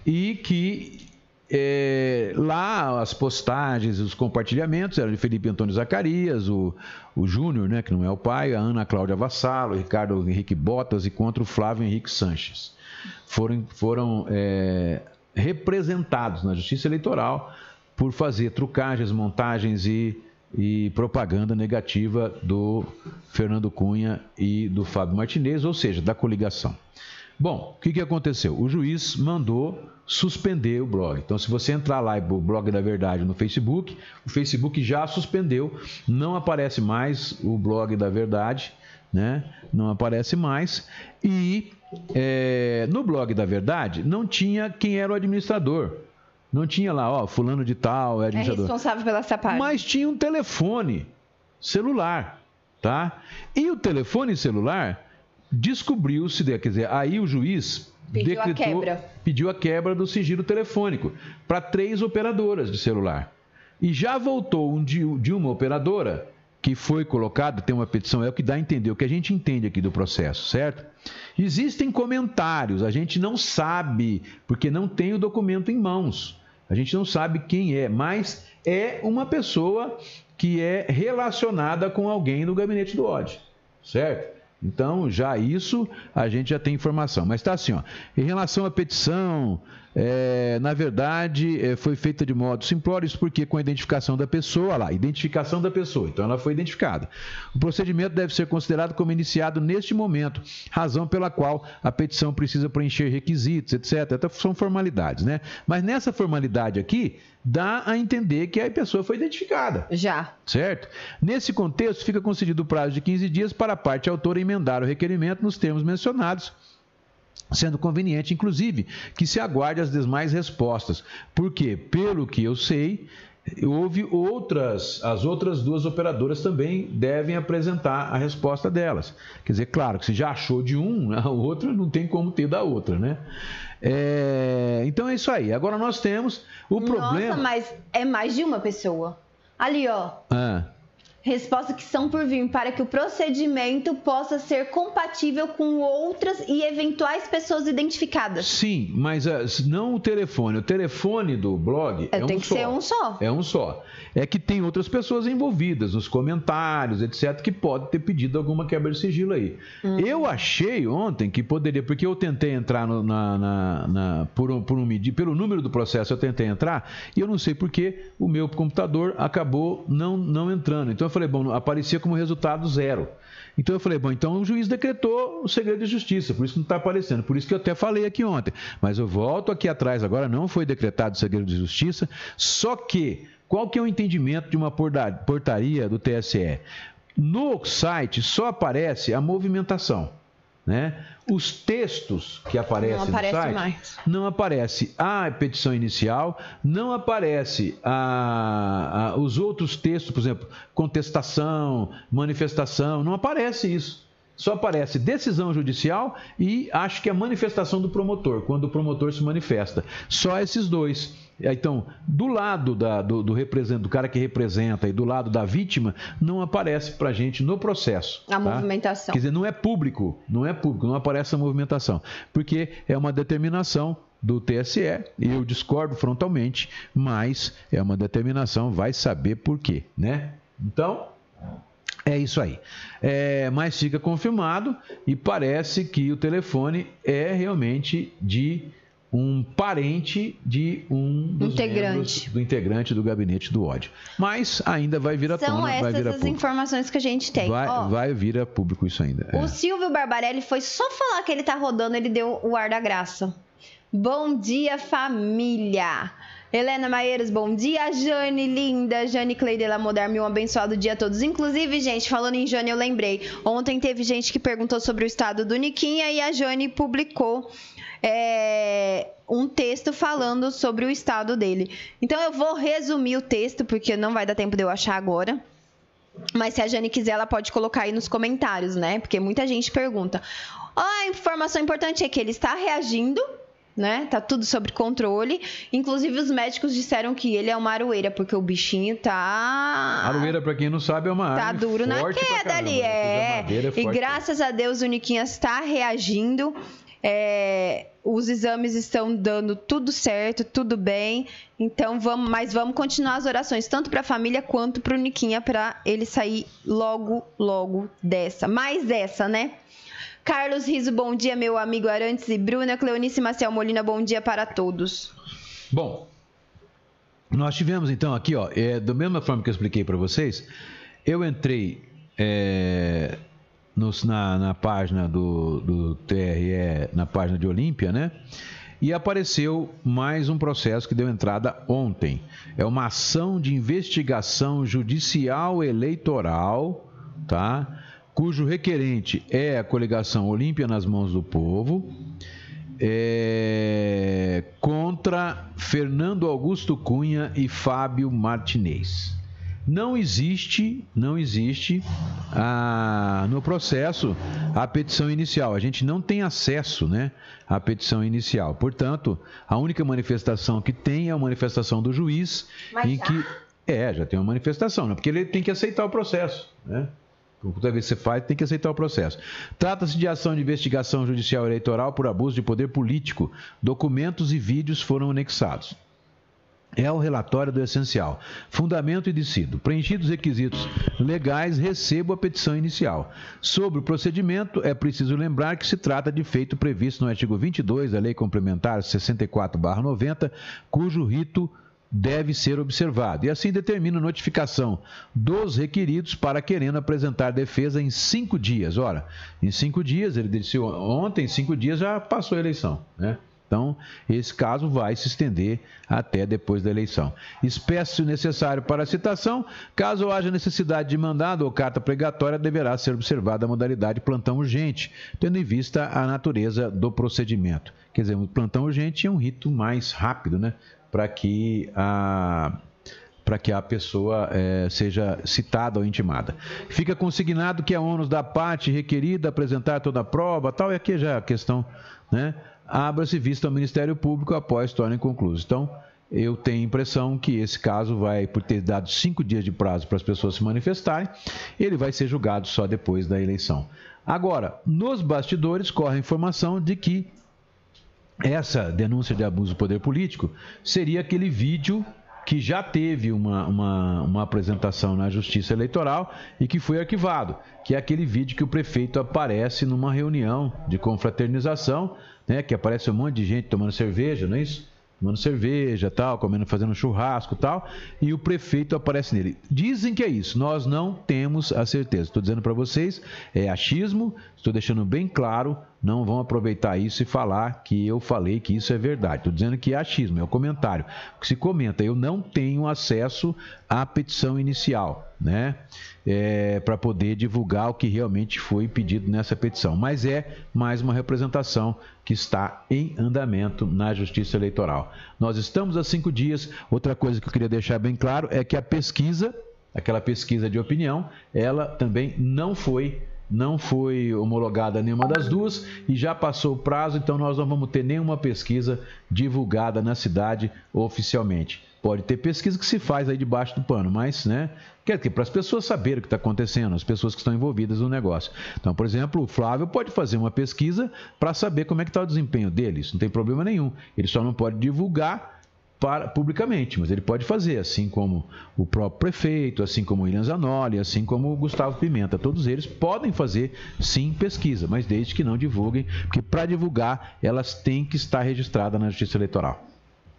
e que é, lá as postagens, os compartilhamentos eram de Felipe Antônio Zacarias, o, o Júnior, né, que não é o pai, a Ana Cláudia Vassalo, o Ricardo Henrique Botas e contra o Flávio Henrique Sanches. Foram, foram é, representados na Justiça Eleitoral por fazer trucagens, montagens e, e propaganda negativa do Fernando Cunha e do Fábio Martinez, ou seja, da coligação. Bom, o que, que aconteceu? O juiz mandou suspender o blog. Então, se você entrar lá no blog da verdade no Facebook, o Facebook já suspendeu, não aparece mais o blog da verdade, né? Não aparece mais. E é, no blog da verdade não tinha quem era o administrador. Não tinha lá, ó, fulano de tal é é administrador. responsável pela essa parte. Mas tinha um telefone celular, tá? E o telefone celular descobriu-se, quer dizer, aí o juiz Pediu a decretou, quebra. pediu a quebra do sigilo telefônico para três operadoras de celular. E já voltou um de, de uma operadora que foi colocado, tem uma petição, é o que dá a entender, o que a gente entende aqui do processo, certo? Existem comentários, a gente não sabe, porque não tem o documento em mãos. A gente não sabe quem é, mas é uma pessoa que é relacionada com alguém no gabinete do ódio, certo? Então, já isso a gente já tem informação. Mas está assim, ó. Em relação à petição, é, na verdade, é, foi feita de modo simplório, isso porque com a identificação da pessoa, lá, identificação da pessoa, então ela foi identificada. O procedimento deve ser considerado como iniciado neste momento, razão pela qual a petição precisa preencher requisitos, etc. Até São formalidades, né? Mas nessa formalidade aqui, dá a entender que a pessoa foi identificada. Já. Certo? Nesse contexto, fica concedido o prazo de 15 dias para a parte autora emendar o requerimento nos termos mencionados, sendo conveniente, inclusive, que se aguarde as demais respostas. Porque, pelo que eu sei, houve outras, as outras duas operadoras também devem apresentar a resposta delas. Quer dizer, claro que se já achou de um, a outra não tem como ter da outra, né? É, então é isso aí. Agora nós temos o problema. Nossa, mas é mais de uma pessoa. Ali, ó. Ah. Resposta que são por vir para que o procedimento possa ser compatível com outras e eventuais pessoas identificadas. Sim, mas ah, não o telefone. O telefone do blog é, É, tem um que só. ser um só. É um só. É que tem outras pessoas envolvidas nos comentários, etc., que podem ter pedido alguma quebra de sigilo aí. Hum. Eu achei ontem que poderia, porque eu tentei entrar no- na, na- na- por, um, por um pelo número do processo, eu tentei entrar, e eu não sei porque o meu computador acabou não, não entrando. Então eu falei, bom, aparecia como resultado zero. Então eu falei, bom, então o juiz decretou o segredo de justiça, por isso não está aparecendo. Por isso que eu até falei aqui ontem. Mas eu volto aqui atrás agora, não foi decretado o segredo de justiça, só que qual que é o entendimento de uma portaria do TSE? No site só aparece a movimentação. Né? Os textos que aparecem Não no aparece site mais. não aparece a petição inicial, não aparece a- a- os outros textos, por exemplo, contestação, manifestação, não aparece isso. Só aparece decisão judicial e acho que a manifestação do promotor, quando o promotor se manifesta. Só esses dois. Então, do lado da- do, do do cara que representa e do lado da vítima, não aparece pra gente no processo. A tá? movimentação. Quer dizer, não é público, não é público, não aparece a movimentação, porque é uma determinação do TSE, e eu discordo frontalmente, mas é uma determinação, vai saber por quê, né? Então, é isso aí. É, mas fica confirmado e parece que o telefone é realmente de um parente de um dos Integrante. do integrante do gabinete do ódio. Mas ainda vai vir à São tona, vai vir a as público. informações que a gente tem. Vai, Ó, vai vir a público isso ainda. é. O Silvio Barbarelli foi só falar que ele tá rodando, ele deu o ar da graça. Bom dia, família! Helena Maieiros, bom dia. Jane, linda. Jane Cleide Lamodar, um abençoado dia a todos. Inclusive, gente, falando em Jane, eu lembrei. Ontem teve gente que perguntou sobre o estado do Niquinha e a Jane publicou é, um texto falando sobre o estado dele. Então, eu vou resumir o texto, porque não vai dar tempo de eu achar agora. Mas se a Jane quiser, ela pode colocar aí nos comentários, né? Porque muita gente pergunta. A informação importante é que ele está reagindo, né? Tá tudo sob controle. Inclusive, os médicos disseram que ele é uma aroeira, porque o bichinho tá. Aroeira, pra quem não sabe, é uma Tá árvore duro na queda ali, né? é. Madeira E graças a Deus o Niquinhas está reagindo. É, os exames estão dando tudo certo, tudo bem. Então vamos, mas vamos continuar as orações tanto para a família quanto para o Niquinha para ele sair logo, logo dessa. Mais dessa, né? Carlos Riso, bom dia, meu amigo Arantes e Bruna. Cleonice Maciel Molina, bom dia para todos. Bom, nós tivemos então aqui, ó, é, da mesma forma que eu expliquei para vocês, eu entrei é, nos- na, na página do, do TRE, na página de Olímpia, né? E apareceu mais um processo que deu entrada ontem. É uma ação de investigação judicial eleitoral, tá? Cujo requerente é a coligação Olímpia nas mãos do povo é, contra Fernando Augusto Cunha e Fábio Martinez. Não existe, não existe ah, no processo a petição inicial. A gente não tem acesso, né, à petição inicial. Portanto, a única manifestação que tem é a manifestação do juiz, Mas em já? que é já tem uma manifestação, né? Porque ele tem que aceitar o processo, né? Vez que você faz, tem que aceitar o processo. Trata-se de ação de investigação judicial eleitoral por abuso de poder político. Documentos e vídeos foram anexados. É o relatório do essencial. Fundamento e decido. Preenchidos os requisitos legais, recebo a petição inicial. Sobre o procedimento, é preciso lembrar que se trata de feito previsto no artigo 22 da Lei Complementar 64/90, cujo rito deve ser observado. E assim determina a notificação dos requeridos para querendo apresentar defesa em cinco dias. Ora, em cinco dias, ele disse ontem, em cinco dias já passou a eleição, né? Então, esse caso vai se estender até depois da eleição. Espécie necessário para citação, caso haja necessidade de mandado ou carta pregatória, deverá ser observada a modalidade plantão urgente, tendo em vista a natureza do procedimento. Quer dizer, o plantão urgente é um rito mais rápido, né? Para que a para que a pessoa eh, seja citada ou intimada. Fica consignado que é ônus da parte requerida apresentar toda a prova, tal, e aqui já é a questão, né? Abra-se vista ao Ministério Público após tornem concluídos. Então, eu tenho a impressão que esse caso vai, por ter dado cinco dias de prazo para as pessoas se manifestarem, ele vai ser julgado só depois da eleição. Agora, nos bastidores corre a informação de que essa denúncia de abuso do poder político seria aquele vídeo que já teve uma, uma, uma apresentação na Justiça Eleitoral e que foi arquivado, que é aquele vídeo que o prefeito aparece numa reunião de confraternização, né, que aparece um monte de gente tomando cerveja, não é isso? Tomando cerveja, tal, comendo, fazendo churrasco, tal, e o prefeito aparece nele. Dizem que é isso, nós não temos a certeza. Estou dizendo para vocês, é achismo, estou deixando bem claro, não vão aproveitar isso e falar que eu falei que isso é verdade. Estou dizendo que é achismo, é o comentário. Que se comenta, eu não tenho acesso à petição inicial, né? É, para poder divulgar o que realmente foi pedido nessa petição. Mas é mais uma representação que está em andamento na Justiça Eleitoral. Nós estamos há cinco dias. Outra coisa que eu queria deixar bem claro é que a pesquisa, aquela pesquisa de opinião, ela também não foi não foi homologada nenhuma das duas e já passou o prazo, então nós não vamos ter nenhuma pesquisa divulgada na cidade oficialmente. Pode ter pesquisa que se faz aí debaixo do pano, mas, né? Quer dizer, para as pessoas saberem o que está acontecendo, as pessoas que estão envolvidas no negócio. Então, por exemplo, o Flávio pode fazer uma pesquisa para saber como é que está o desempenho dele, isso não tem problema nenhum. Ele só não pode divulgar para, publicamente, mas ele pode fazer, assim como o próprio prefeito, assim como o William Zanoli, assim como o Gustavo Pimenta. Todos eles podem fazer, sim, pesquisa, mas desde que não divulguem, porque para divulgar elas têm que estar registradas na Justiça Eleitoral.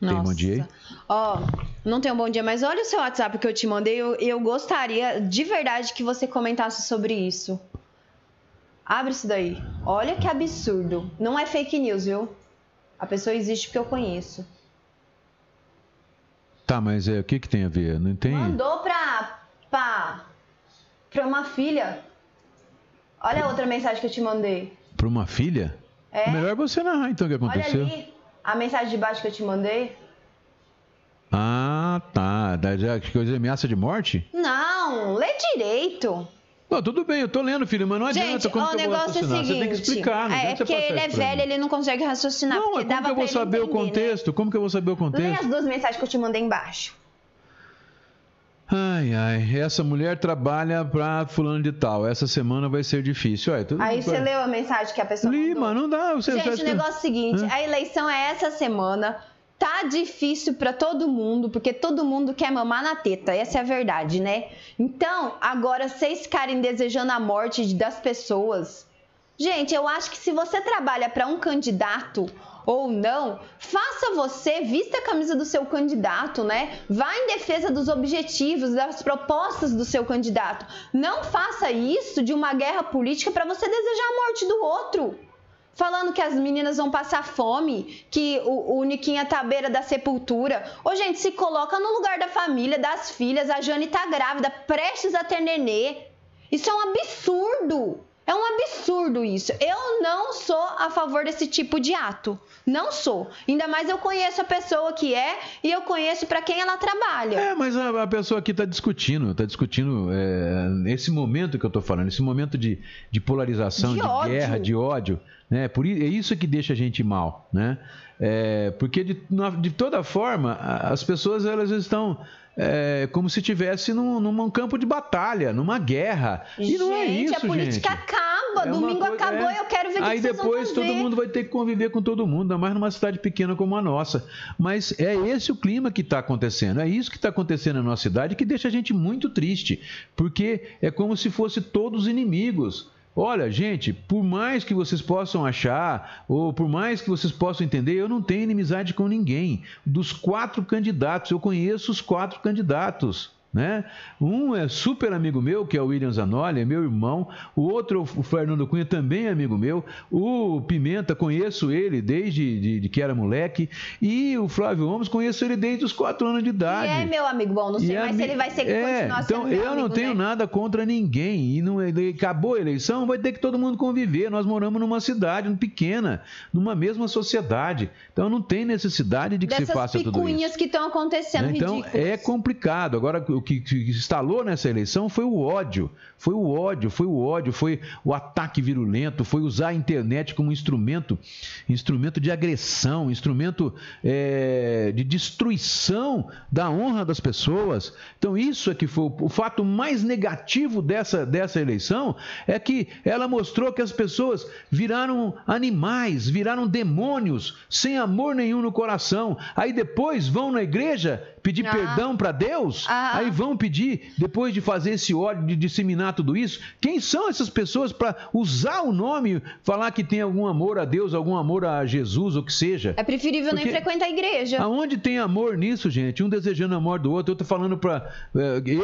Nossa. Tem um bom dia aí? Ó, não tem um bom dia, mas olha o seu WhatsApp que eu te mandei. Eu, eu gostaria de verdade que você comentasse sobre isso. Abre isso daí. Olha que absurdo. Não é fake news, viu? A pessoa existe porque eu conheço. Tá, mas é, o que, que tem a ver? Não tem. Mandou pra, pra, pra uma filha. Olha a outra mensagem que eu te mandei. Para uma filha? É. Melhor você narrar então o que Olha aconteceu. ali a mensagem de baixo que eu te mandei. Ah, tá. Da, da, que coisa ameaça de morte? Não, lê direito. Não, tudo bem, eu tô lendo, filho, mas não adianta. Gente, como ó, que o eu vou negócio é o raciocinar? seguinte. Você tem que explicar, não é, adianta porque ele é velho, ele não consegue raciocinar. Não, como que eu vou saber o entender, né? contexto? Como que eu vou saber o Lê contexto? as duas mensagens que eu te mandei embaixo. Ai, ai, essa mulher trabalha pra fulano de tal. Essa semana vai ser difícil. Olha, tudo Aí você leu a mensagem que a pessoa Li, mandou? não dá. Você Gente, o negócio é o seguinte, a eleição é essa semana. Tá difícil pra todo mundo, porque todo mundo quer mamar na teta, essa é a verdade, né? Então, agora vocês ficarem desejando a morte das pessoas. Gente, eu acho que se você trabalha pra um candidato ou não, faça você, vista a camisa do seu candidato, né? Vá em defesa dos objetivos, das propostas do seu candidato. Não faça isso de uma guerra política pra você desejar a morte do outro falando que as meninas vão passar fome, que o, o Niquinha tá à beira da sepultura. Ô, gente, se coloca no lugar da família, das filhas. A Jane tá grávida, prestes a ter nenê. Isso é um absurdo. Absurdo isso. Eu não sou a favor desse tipo de ato. Não sou. Ainda mais eu conheço a pessoa que é e eu conheço para quem ela trabalha. É, mas a, a pessoa aqui está discutindo, está discutindo é, nesse momento que eu estou falando, esse momento de, de polarização, De de, guerra, de ódio, né? Por, é isso que deixa a gente mal, né? É, porque de, de toda forma, as pessoas elas estão é, como se estivesse num, num campo de batalha, numa guerra. E não é gente, isso, a política gente. acaba. É Domingo acabou é. e eu quero ver o que Aí que vocês vão depois todo mundo vai ter que conviver com todo mundo, ainda mais numa cidade pequena como a nossa. Mas é esse o clima que está acontecendo, é isso que está acontecendo na nossa cidade que deixa a gente muito triste, porque é como se fosse todos inimigos. Olha, gente, por mais que vocês possam achar, ou por mais que vocês possam entender, eu não tenho inimizade com ninguém. Dos quatro candidatos, eu conheço os quatro candidatos. Né? Um é super amigo meu, que é o William Zanoli, é meu irmão. O outro, o Fernando Cunha, também é amigo meu. O Pimenta, conheço ele desde de, de que era moleque. E o Flávio Gomes, conheço ele desde os quatro anos de E idade. é meu amigo bom, não sei E a mais se mi- ele vai ser é, continuar então sendo meu eu não tenho né? nada contra ninguém e não ele- acabou a eleição vai ter que todo mundo conviver nós moramos numa cidade pequena numa mesma sociedade então não tem necessidade de que se Dessas faça tudo isso picuinhas que estão acontecendo, né? Então é complicado. Agora o que, que instalou nessa eleição foi o ódio, foi o ódio, foi o ódio, foi o ataque virulento, foi usar a internet como instrumento, instrumento de agressão, instrumento é, de destruição da honra das pessoas. Então isso é que foi o, o fato mais negativo dessa dessa eleição é que ela mostrou que as pessoas viraram animais, viraram demônios, sem amor nenhum no coração. Aí depois vão na igreja pedir Ah. perdão para Deus, Ah. aí vão pedir, depois de fazer esse ódio, de disseminar tudo isso, quem são essas pessoas para usar o nome, falar que tem algum amor a Deus, algum amor a Jesus, ou que seja? É preferível nem Porque- frequentar a igreja. Aonde tem amor nisso, gente? Um desejando a morte do outro, outro falando para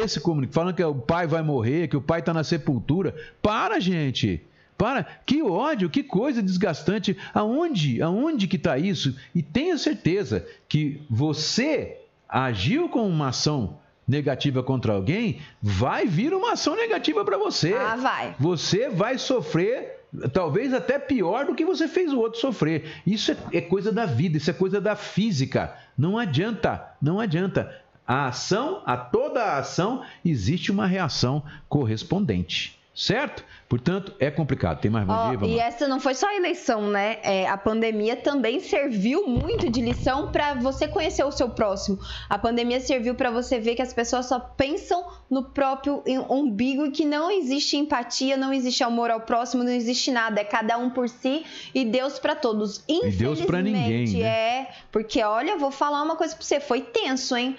esse comunicado, falando que o pai vai morrer, que o pai está na sepultura. Para, gente. Para, que ódio, que coisa desgastante. Aonde, aonde que está isso? E tenha certeza que você agiu com uma ação negativa contra alguém, vai vir uma ação negativa para você. Ah, vai. Você vai sofrer, talvez até pior do que você fez o outro sofrer. Isso é, é coisa da vida, isso é coisa da física. Não adianta, não adianta. A ação, a toda a ação, existe uma reação correspondente. Certo? Portanto, é complicado. Tem mais bom Ó, dia? Vamos e lá. essa não foi só a eleição, né? É, a pandemia também serviu muito de lição para você conhecer o seu próximo. A pandemia serviu para você ver que as pessoas só pensam no próprio umbigo e que não existe empatia, não existe amor ao próximo, não existe nada. É cada um por si e Deus para todos. E Deus pra ninguém, Infelizmente, né? É, porque olha, vou falar uma coisa para você, foi tenso, hein?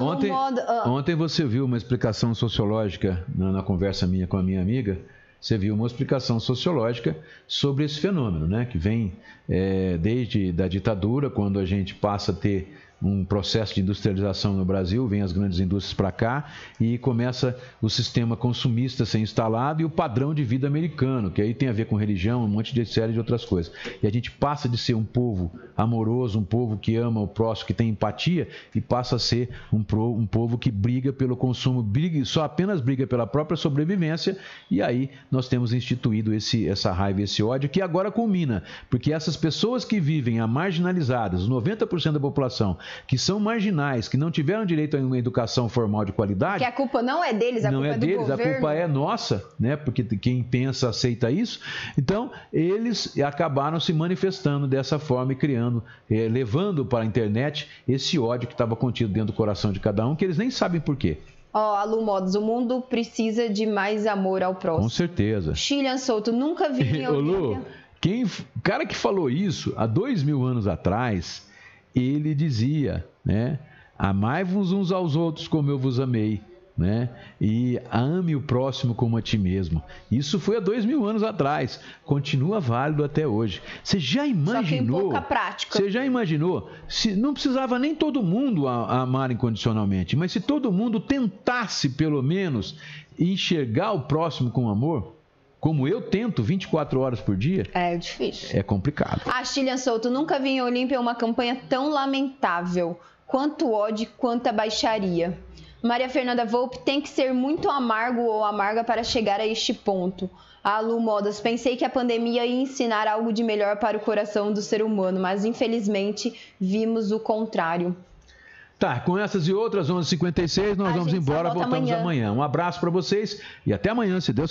Ontem, Moda- ah, ontem você viu uma explicação sociológica na, na conversa minha com a minha amiga. Você viu uma explicação sociológica sobre esse fenômeno, né? Que vem é, desde da ditadura, quando a gente passa a ter um processo de industrialização no Brasil, vem as grandes indústrias para cá e começa o sistema consumista a ser instalado e o padrão de vida americano, que aí tem a ver com religião, um monte de série de outras coisas. E a gente passa de ser um povo amoroso, um povo que ama o próximo, que tem empatia, e passa a ser um, pro- um povo que briga pelo consumo, briga, só apenas briga pela própria sobrevivência, e aí nós temos instituído esse, essa raiva, esse ódio, que agora culmina, porque essas pessoas que vivem a marginalizadas, os 90% da população, que são marginais, que não tiveram direito a uma educação formal de qualidade, que a culpa não é deles, a não culpa é é deles, a governo. culpa é nossa, né? Porque quem pensa aceita isso. Então, eles acabaram se manifestando dessa forma e criando, eh, levando para a internet esse ódio que estava contido dentro do coração de cada um, que eles nem sabem por quê. Ó, a Lu Modos, o mundo precisa de mais amor ao Com próximo. certeza. Chilian Souto, nunca vi em Ô, Lu, Olímpia. quem, o cara que falou isso há dois mil anos atrás, ele dizia, né? Amai-vos uns aos outros como eu vos amei, né? E ame o próximo como a ti mesmo. Isso foi há dois mil anos atrás. Continua válido até hoje. Você já Só que em imaginou? pouca prática. Você já imaginou? Se não precisava nem todo mundo amar incondicionalmente, mas se todo mundo tentasse, pelo menos, enxergar o próximo com amor, como eu tento 24 horas por dia, É difícil. é complicado. A Chilian Souto, nunca vi em Olímpia uma campanha tão lamentável. Quanto ódio, quanta baixaria. Maria Fernanda Volpe tem que ser muito amargo ou amarga para chegar a este ponto. A Lu Modas, pensei que a pandemia ia ensinar algo de melhor para o coração do ser humano, mas infelizmente vimos o contrário. Tá, com essas e outras 11h56, nós A vamos embora, volta voltamos amanhã. amanhã. Um abraço para vocês e até amanhã, se Deus